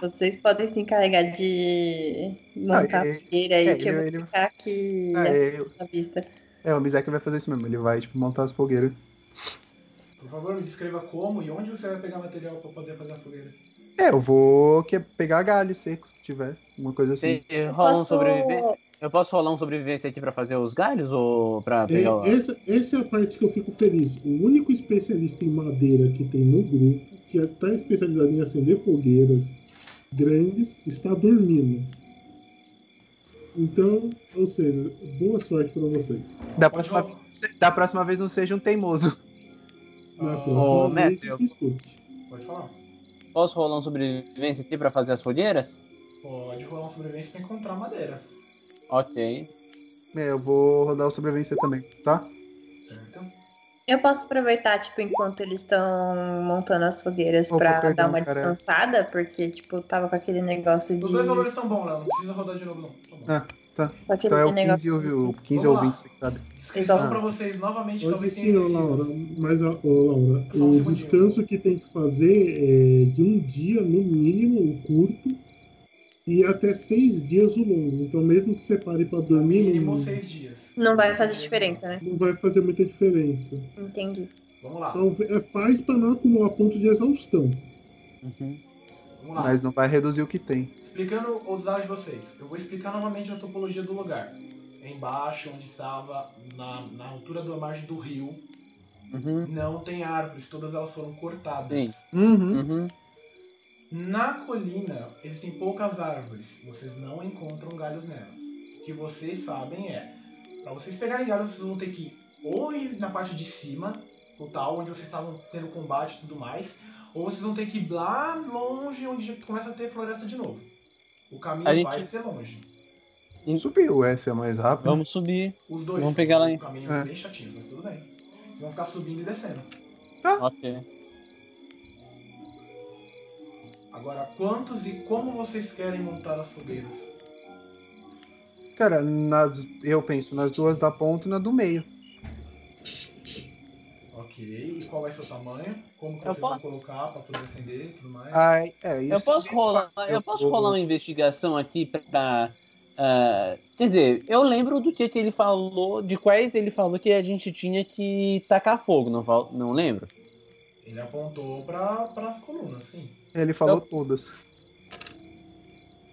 Vocês podem se encarregar de montar é- a fogueira aí, é, que eu vou ele- ele- ficar aqui Ah, é, eu- vista. é, o Mizek vai fazer isso mesmo. Ele vai, tipo, montar as fogueiras. Por favor, me descreva como e onde você vai pegar material pra poder fazer a fogueira. É, eu vou que- pegar galhos secos que tiver. Uma coisa assim. Você rola um Posso- sobrevivência? Eu posso rolar um sobrevivência aqui pra fazer os galhos ou pra pegar o. É, essa, essa é a parte que eu fico feliz. O único especialista em madeira que tem no grupo, que está especializado em acender fogueiras grandes, está dormindo. Então, ou seja, boa sorte para vocês. Da próxima, vez, da próxima vez não seja um teimoso. Na próxima ô, vez, mestre, eu- escute. Pode falar. Posso rolar um sobrevivência aqui pra fazer as fogueiras? Pode rolar uma sobrevivência pra encontrar madeira. Ok. É, eu vou rodar o sobrevivência também, tá? Certo? Eu posso aproveitar, tipo, enquanto eles estão montando as fogueiras Opa, pra perdão, dar uma cara. descansada, porque, tipo, tava com aquele negócio de. Os dois valores são bons, Léo. Não precisa rodar de novo, não. Tá. Ah, tá. com aquele Então é o 15, negócio ou o 15 Vamos ou lá. 20, você que sabe. Descrição Então- pra vocês novamente, Pode talvez tenha sim, ô, Laura, esquecido. mas ó, Laura, Só um o descanso que tem que fazer é de um dia no mínimo, o curto, e até seis dias o longo. Então, mesmo que você pare para No dormir, mínimo não, seis dias. Não vai fazer diferença, né? não vai fazer muita diferença. Entendi. Vamos lá. Então, é, faz para não acumular ponto de exaustão. Uhum. Vamos lá. Mas não vai reduzir o que tem. Explicando os dados de vocês. Eu vou explicar novamente a topologia do lugar. Embaixo, onde estava, na, na altura da margem do rio, Uhum. não tem árvores, todas elas foram cortadas. Sim. Uhum. Na colina existem poucas árvores, vocês não encontram galhos nelas. O que vocês sabem é, para vocês pegarem galhos, vocês vão ter que ou ir na parte de cima, o tal, onde vocês estavam tendo combate e tudo mais, ou vocês vão ter que ir lá longe, onde começa a ter floresta de novo. O caminho gente- vai ser longe. Subiu, essa é mais rápido. Vamos subir. Os dois Vamos pegar lá em- caminhos É. bem chatinhos, mas tudo bem. Vocês vão ficar subindo e descendo. Ok. Agora, quantos e como vocês querem montar as fogueiras? Cara, nas, eu penso nas duas da ponta e na do meio. Ok, e qual vai ser o tamanho? Como que Eu vocês vão posso- colocar pra poder acender e tudo mais? Ai, é, isso Eu posso é rolar, eu posso vou- rolar uma investigação aqui pra. ah, quer dizer, eu lembro do que, que ele falou, de quais ele falou que a gente tinha que tacar fogo, não, não lembro? Ele apontou para as colunas, sim. Ele falou Eu- todas.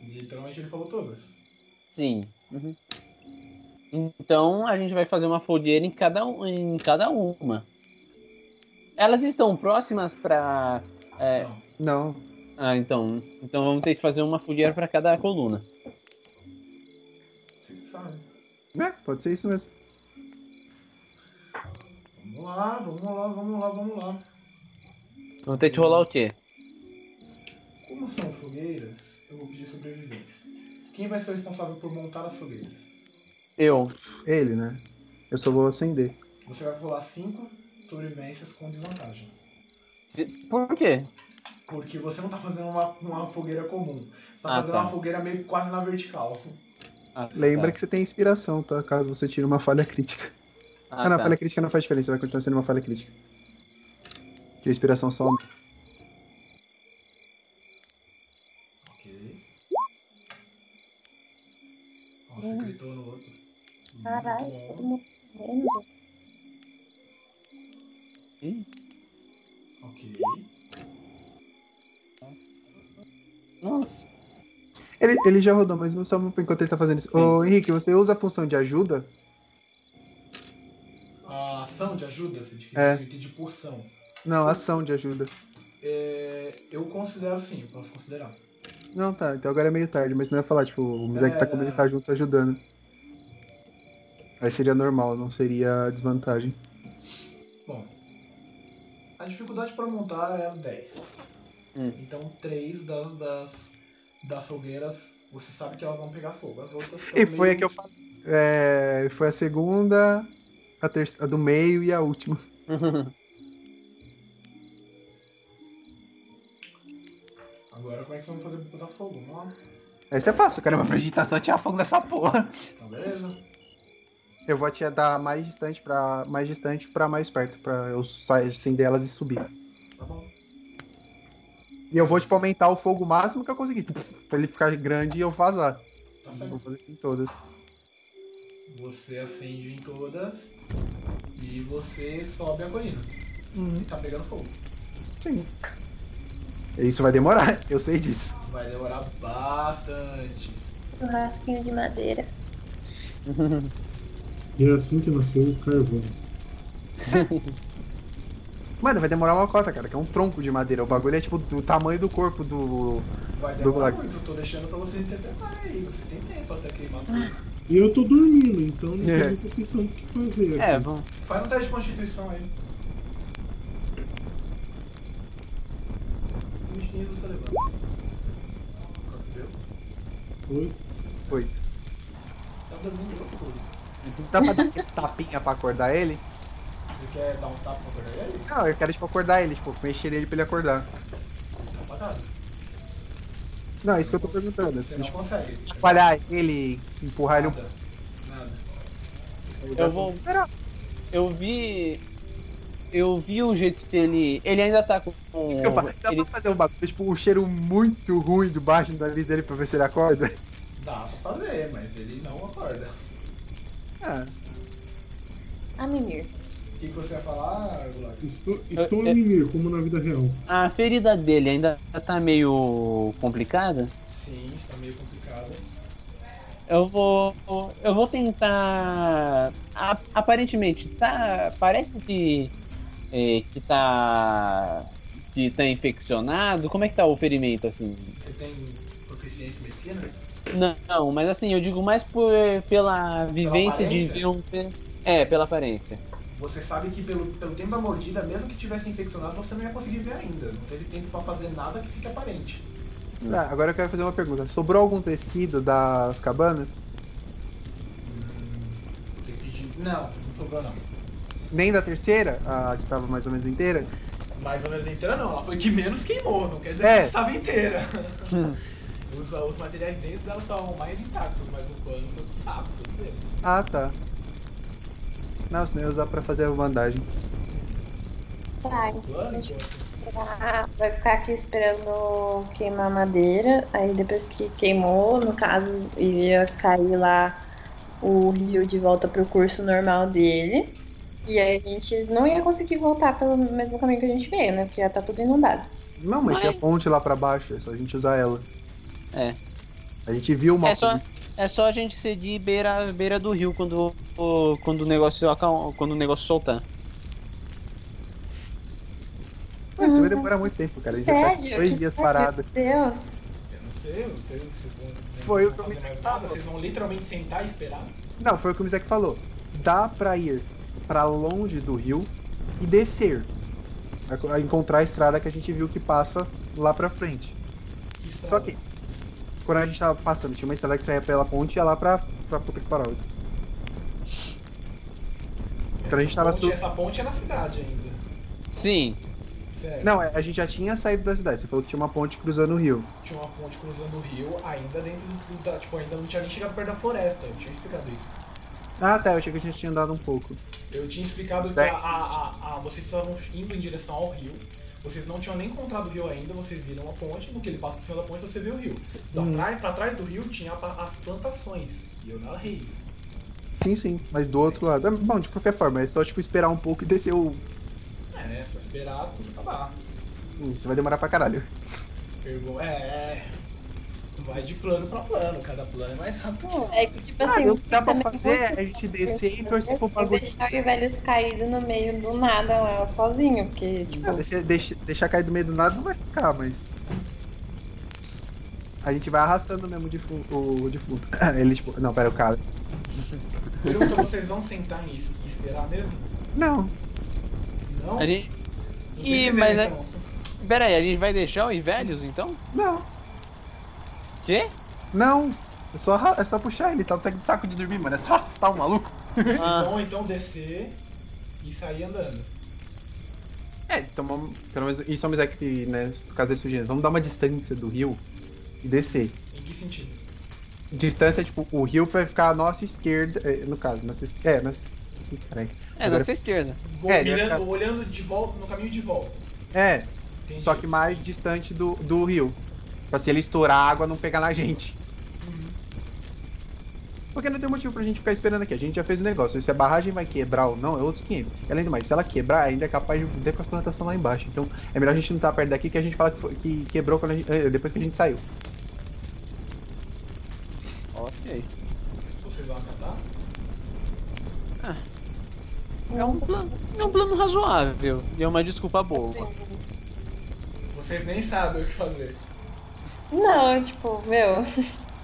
Literalmente ele falou todas. Sim. Uhum. Então a gente vai fazer uma fogueira em cada, um- em cada uma. Elas estão próximas pra. é, Não. Não. ah, então. Então vamos ter que fazer uma fogueira pra cada coluna. Vocês que sabem. É, pode ser isso mesmo. Vamos lá, vamos lá, vamos lá, vamos lá. Vamos ter que rolar o quê? Como são fogueiras, eu vou pedir sobrevivência. Quem vai ser o responsável por montar as fogueiras? Eu. Ele, né? Eu só vou acender. Você vai rolar 5 sobrevivências com desvantagem. Por quê? Porque você não tá fazendo uma, uma fogueira comum. Você tá Ah, fazendo tá. uma fogueira meio quase na vertical. Ah, Lembra tá. que você tem inspiração, tá? Caso você tire uma falha crítica. Ah, Ah, não, tá. falha crítica não faz diferença, vai continuar sendo uma falha crítica. Que a inspiração só aumenta. Ok. Nossa, gritou no outro. Muito Caralho, bom. todo mundo morrendo. Ok. Nossa. Ele, ele já rodou, mas só enquanto ele tá fazendo isso. Ô, Henrique, você usa a função de ajuda? A ação de ajuda, se te É. eu entendi porção. Não, ação de ajuda. É, eu considero sim, eu posso considerar. Não, tá, então agora é meio tarde, mas não ia falar, tipo, o Mizek tá como ele tá junto ajudando. Aí seria normal, não seria desvantagem. Bom, a dificuldade para montar é 10. Hum. Então, 3 das, das, das fogueiras, você sabe que elas vão pegar fogo. As outras E foi a que eu falei. É, foi a segunda, a, terceira, a do meio e a última. Agora, como é que vocês vão fazer pra botar fogo? Lá. Essa é fácil, cara. Uma agitação tinha fogo nessa porra. Então, beleza? Eu vou te dar mais distante para mais distante para mais perto, pra eu sair acender elas e subir. Tá bom. E eu vou tipo aumentar o fogo máximo que eu conseguir, tipo, pra ele ficar grande e eu vazar. Tá Vou certo. fazer isso em todas. Você acende em todas e você sobe a colina. Uhum. E tá pegando fogo. Sim. Isso vai demorar, eu sei disso. Vai demorar bastante. Churrasquinho de madeira. E é assim que nasceu o carvão. Mano, vai demorar uma cota, cara, que é um tronco de madeira. O bagulho é tipo do tamanho do corpo do. Vai Do demorar Black. muito, eu tô deixando pra vocês interpretarem aí. Vocês têm tempo até queimar tudo. E eu tô dormindo, então não É. tem muita opção do que fazer. É, aqui. vamos. Faz um teste de constituição aí. 20 15 você levanta. Quanto deu? Foi. Oito. Tá dormindo gostoso. Dá pra dar aquele tapinha pra acordar ele? Você quer dar uns tapas pra acordar ele? Não, eu quero tipo acordar ele, tipo, mexer ele pra ele acordar. Tá apagado. Não, é isso que eu tô perguntando. Você não tipo, consegue. espalhar ele, empurrar ele um Nada. Nada. Eu vou. Eu vi. Eu vi o jeito que ele. Ele ainda tá com. Desculpa, dá ele- pra fazer um bagulho, tipo, um cheiro muito ruim debaixo do nariz dele pra ver se ele acorda? Dá pra fazer, mas ele não acorda. Ah, A Mimir. O que, que você vai falar, Gulag? Estou, estou Eu- a mimir, como na vida real. A ferida dele ainda tá meio complicada. Sim, está meio complicado. Eu vou. Eu vou tentar. aparentemente, tá. Parece que. é, que tá. Que tá infeccionado. Como é que tá o ferimento, assim? Você tem proficiência em medicina? Não, não, mas assim, eu digo mais por, pela vivência de aparência? ver um. É, pela aparência. Você sabe que pelo, pelo tempo da mordida, mesmo que tivesse infeccionado, você não ia conseguir ver ainda. Não teve tempo pra fazer nada que fique aparente. tá, agora eu quero fazer uma pergunta. Sobrou algum tecido das cabanas? Pedir. Não, não sobrou não. Nem da terceira, a que tava mais ou menos inteira? Mais ou menos inteira não, ela foi que menos queimou, não quer dizer É. que estava inteira. os, os materiais dentro dela estavam mais intactos, mas o pano foi pro saco, todos eles. Ah, tá. Não, senão eu ia usar pra fazer a bandagem. Tá, O pano, Gente. pô, Ah, vai ficar aqui esperando queimar a madeira. Aí depois que queimou, no caso, iria cair lá o rio de volta pro curso normal dele. E aí a gente não ia conseguir voltar pelo mesmo caminho que a gente veio, né? Porque já tá tudo inundado. Não, mas Mas- tem a ponte lá pra baixo, é só a gente usar ela. É. A gente viu uma É só, é só a gente seguir beira, beira do rio quando, o- quando o negócio quando o negócio soltar. Mas isso vai demorar muito tempo, cara. A gente vai ficar Tédio, dois dias parado. Meu Deus. Eu não sei, eu não sei se vocês vão, Foi o que mais falou. Vocês vão literalmente sentar e esperar? Não, foi o que o Mizek falou. Dá pra ir pra longe do rio e descer. A- a encontrar a estrada que a gente viu que passa lá pra frente. Que Só que quando a gente tava passando, tinha uma estrada que saía pela ponte e ia lá pra, pra puta que pariu. Quando a gente Essa tava ponte, su- essa ponte é na cidade ainda. Sim. Sério. Não, é, a gente já tinha saído da cidade. Você falou que tinha uma ponte cruzando o rio. Tinha uma ponte cruzando o rio, ainda dentro do. Da, tipo, ainda não tinha nem chegado perto da floresta. Eu tinha explicado isso. Ah, tá. Eu achei que a gente tinha andado um pouco. Eu tinha explicado que Certo. a, a, a- a- vocês estavam indo em direção ao rio. Vocês não tinham nem encontrado o rio ainda, vocês viram a ponte. No que ele passa por cima da ponte, você vê o rio. Da Hum. pra trás do rio tinha as plantações. E eu narrei isso. Sim, sim. Mas do outro lado. é Bom, de qualquer forma, é só tipo esperar um pouco e descer o. É, só esperar tudo acabar. Hum, Isso vai demorar pra caralho. É, é. Vai de plano pra plano, cada plano é mais rápido. É que, tipo Ah, assim, o que dá pra fazer é a gente descer e torcer pro bagulho. deixar o velhos caído no meio do nada lá sozinho, porque, tipo, Ah, deixa- deixa- deixar cair do meio do nada não vai ficar, mas. A gente vai arrastando mesmo o defunto. Ele, tipo. Não, pera, o cara. Pergunta, vocês vão sentar e es- e esperar mesmo? Não. Não? A gente... Não Ih, mas é- então. Pera aí, a gente vai deixar os velhos então? Não. Quê? Não. É só, é só puxar ele, tá de saco de dormir, mano. É só arrastar o maluco. Vocês Ah. vão então descer e sair andando. É, então vamos. Pelo menos isso é uma que, né? No caso dele sugerindo. Vamos dar uma distância do rio e descer. Em que sentido? Distância, tipo, o rio vai ficar à nossa esquerda. é, No caso, nossa esquerda. É, nossa. É, Agora- nossa esquerda. Vou É, ele vai mirando- ficar- olhando de volta, no caminho de volta. É, Entendi. só que mais distante do, do rio. Pra se ele estourar, a água não pegar na gente. Porque não tem motivo pra gente ficar esperando aqui. A gente já fez o negócio. Se a barragem vai quebrar ou não, é outros 500. E além do mais, se ela quebrar, ainda é capaz de fuder com as plantações lá embaixo. Então é melhor a gente não estar perto daqui que a gente fala que, foi- que quebrou quando a gente- eh, depois que a gente saiu. Ok. Vocês vão acatar? É um plano, é um plano razoável. E é uma desculpa boa. Vocês nem sabem o que fazer. Não, tipo, meu.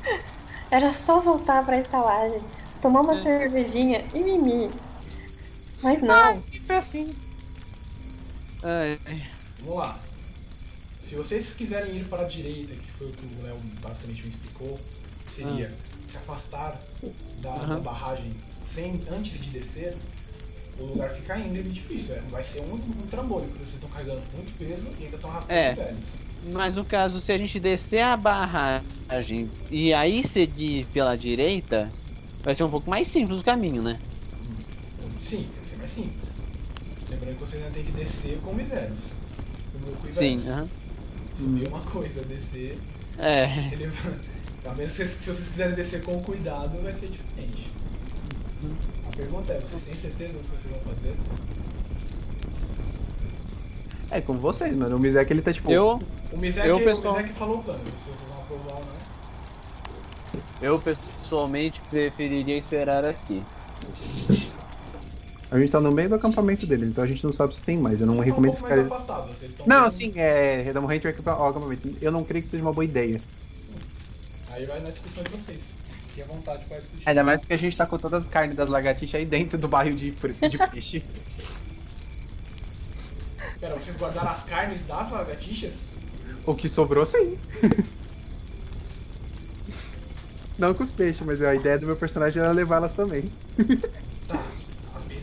Era só voltar pra estalagem, tomar uma É. cervejinha e mimir. Mas não. Sempre assim. Ai, Vamos lá. Se vocês quiserem ir para a direita, que foi o que o Léo basicamente me explicou, seria se afastar da, Aham. da barragem sem, antes de descer, o lugar fica íngreme e difícil. É, vai ser um, um trambolho, porque vocês estão carregando muito peso e ainda estão arrastando É. os velhos. Mas no caso, se a gente descer a barragem e aí seguir pela direita, vai ser um pouco mais simples o caminho, né? Sim, vai ser mais simples. Lembrando que vocês ainda tem que descer com meu Sim, aham. Subir é uma coisa, descer. É. Ele... A menos que vocês- se vocês quiserem descer com cuidado, vai ser diferente. A pergunta é, vocês têm certeza do que vocês vão fazer? É como vocês, mano. O Mizek ele tá tipo. Eu, O Mizek, Eu, o pessoal- Mizek falou o plano, se vocês vão aprovar ou não. eu pessoalmente preferiria esperar aqui. A gente tá no meio do acampamento dele, então a gente não sabe se tem mais. Eu não Vocês recomendo um pouco ficar. mais afastados, vocês estão Não, bem- sim, é. Redamo Hunter ao acampamento. Eu não creio que seja uma boa ideia. Aí vai na discussão de vocês. Fique à vontade para discutir. Ainda mais porque a gente tá com todas as carnes das lagartixas aí dentro do barril de, fr- de peixe. Pera, vocês guardaram as carnes das lagartixas? o que sobrou, sim. não com os peixes, mas a ideia do meu personagem era levá-las também. Tá.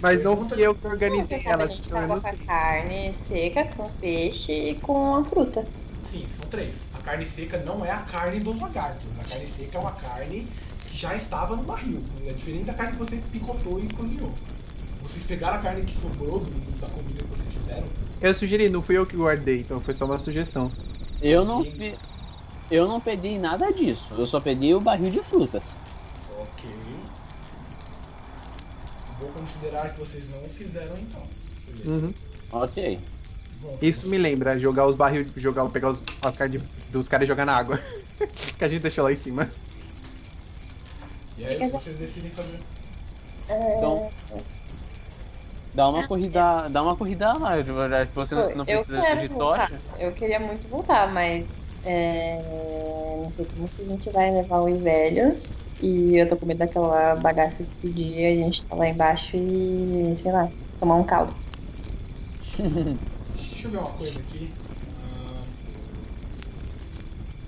Mas não fui eu que organizei Você a elas, gente eu tava não com a carne seca, com peixe e com a fruta. Sim, são três. A carne seca não é a carne dos lagartos. A carne seca é uma carne que já estava no barril. É diferente da carne que você picotou e cozinhou. Vocês pegaram a carne que sobrou da comida que vocês fizeram. Eu sugeri, não fui eu que guardei, então foi só uma sugestão. Eu não, pe- eu não pedi nada disso. Eu só pedi o barril de frutas. Ok. Vou considerar que vocês não fizeram então. Beleza. Uhum. Ok. Bom, Isso me lembra, jogar os barril, jogar, pegar os, as carnes dos caras e jogar na água. que a gente deixou lá em cima. E aí o que vocês decidem fazer? Então, dá uma corrida, dá uma corrida lá. já que Você não, não precisa de voltar. tocha. Eu queria muito voltar, mas é, não sei como que a gente vai levar os velhos. E eu tô com medo daquela bagaça explodir. A gente tá lá embaixo e, sei lá, tomar um caldo. Deixa eu ver uma coisa aqui. Ah,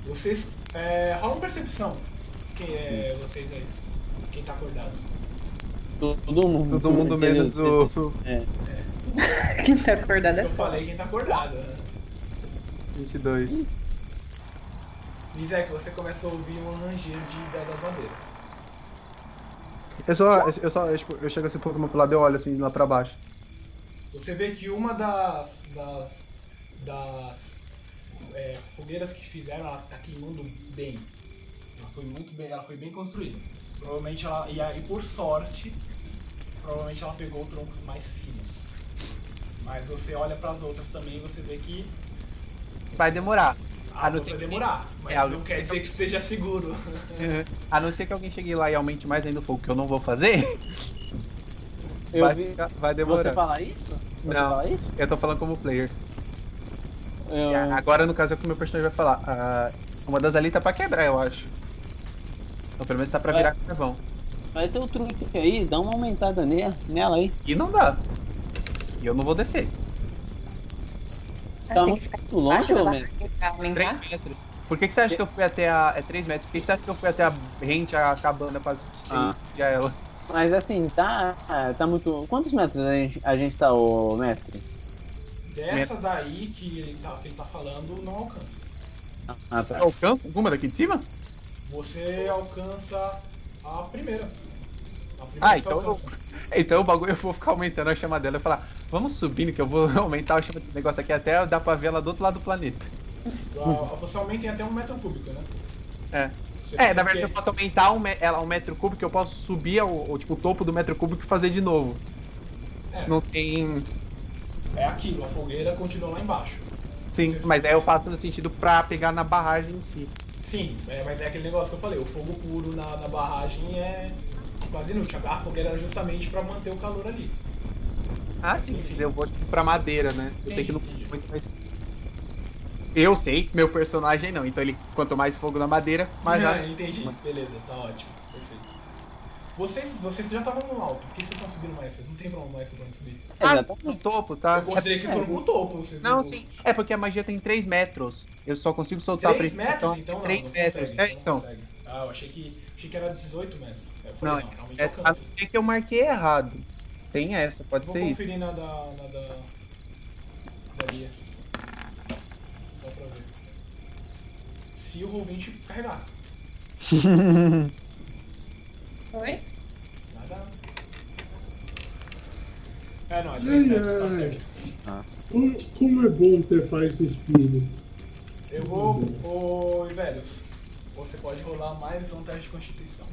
Vocês. É, rola uma percepção. Quem é vocês aí? Quem tá acordado? Todo mundo. Todo mundo menos o É. Quem tá acordado Isso é que eu falei, quem tá acordado. Né? 22. Isaac, você começa a ouvir um ranger de, da- das madeiras. Eu só, eu só, eu, tipo, eu chego assim um pouco pro lado e eu olho assim lá pra baixo. Você vê que uma das. das. das é, fogueiras que fizeram, ela tá queimando bem. Ela foi muito bem, ela foi bem construída. Provavelmente ela. E aí por sorte, provavelmente ela pegou troncos mais finos. Mas você olha pras outras também e você vê que Vai demorar. A as não ser vai que- demorar. Mas É, algo não que- quer dizer que esteja seguro. A não ser que alguém chegue lá e aumente mais ainda o fogo, que eu não vou fazer. Eu vai, vi- ficar- vai Você demorar. fala isso? Você Não. fala isso? Eu tô falando como player. Eu... Agora, no caso, é o que o meu personagem vai falar. Ah, uma das ali tá pra quebrar, eu acho. Ou pelo menos tá pra virar carvão. Faz seu truque aí, dá uma aumentada ne- nela aí. E não dá. E eu não vou descer. Tá que muito longe, ou Três aumentar. metros. Por que, que você acha que eu fui até a. É 3 metros. Por que, que você acha que eu fui até a rente, a cabana pra Ah. seguir ela? Mas assim, tá, tá muito. Quantos metros a gente, a gente tá, ô mestre? Dessa daí que ele tá, que ele tá falando, não alcança. Ah, tá. Alcança alguma daqui de cima? Você alcança a primeira. A primeira Ah, que então eu-. Então o bagulho eu vou ficar aumentando a chama dela e falar, vamos subindo que eu vou aumentar a chama desse negócio aqui até dar pra ver ela do outro lado do planeta. A- Você aumenta em até um metro cúbico, né? É. Você- É, na verdade quer- eu posso aumentar um, ela um metro cúbico, eu posso subir ao, ao, tipo, o topo do metro cúbico e fazer de novo. É. Não tem. É aquilo, a fogueira continua lá embaixo. Sim, Você- mas aí eu faço no sentido pra pegar na barragem em si. Sim, é, mas é aquele negócio que eu falei, o fogo puro na, na barragem é quase inútil. A fogueira era justamente pra manter o calor ali. Ah, sim, Enfim. eu vou pra madeira, né? Eu sei que não Entendi, muito mais. Eu sei, meu personagem não, então ele quanto mais fogo na madeira, mais Ah, entendi. Beleza, tá ótimo. Vocês, vocês já estavam no alto, por que vocês estão subindo mais? Vocês não tem pra mais pra onde subir. É, Ah, já tá- no topo, tá? Eu considerei que vocês foram pro topo. Vocês Não, sim. É porque a magia tem 3 metros. Eu só consigo soltar 3 pra metros? Então não, 3 não metros. consegue, é, não então. consegue. Ah, eu achei que, achei que era 18 metros. É, foi Não, não, realmente é, a não alcança. ser que eu marquei errado. Tem essa, pode Vou ser isso. conferir na da. na da. da guia. Só pra ver. Se o Roll20 carregar. Oi? Nada. É, não, é 3 Ai, metros, tá certo. Como, como é bom ter faz espírito. Eu vou. Ô, velhos, você pode rolar mais um teste de constituição.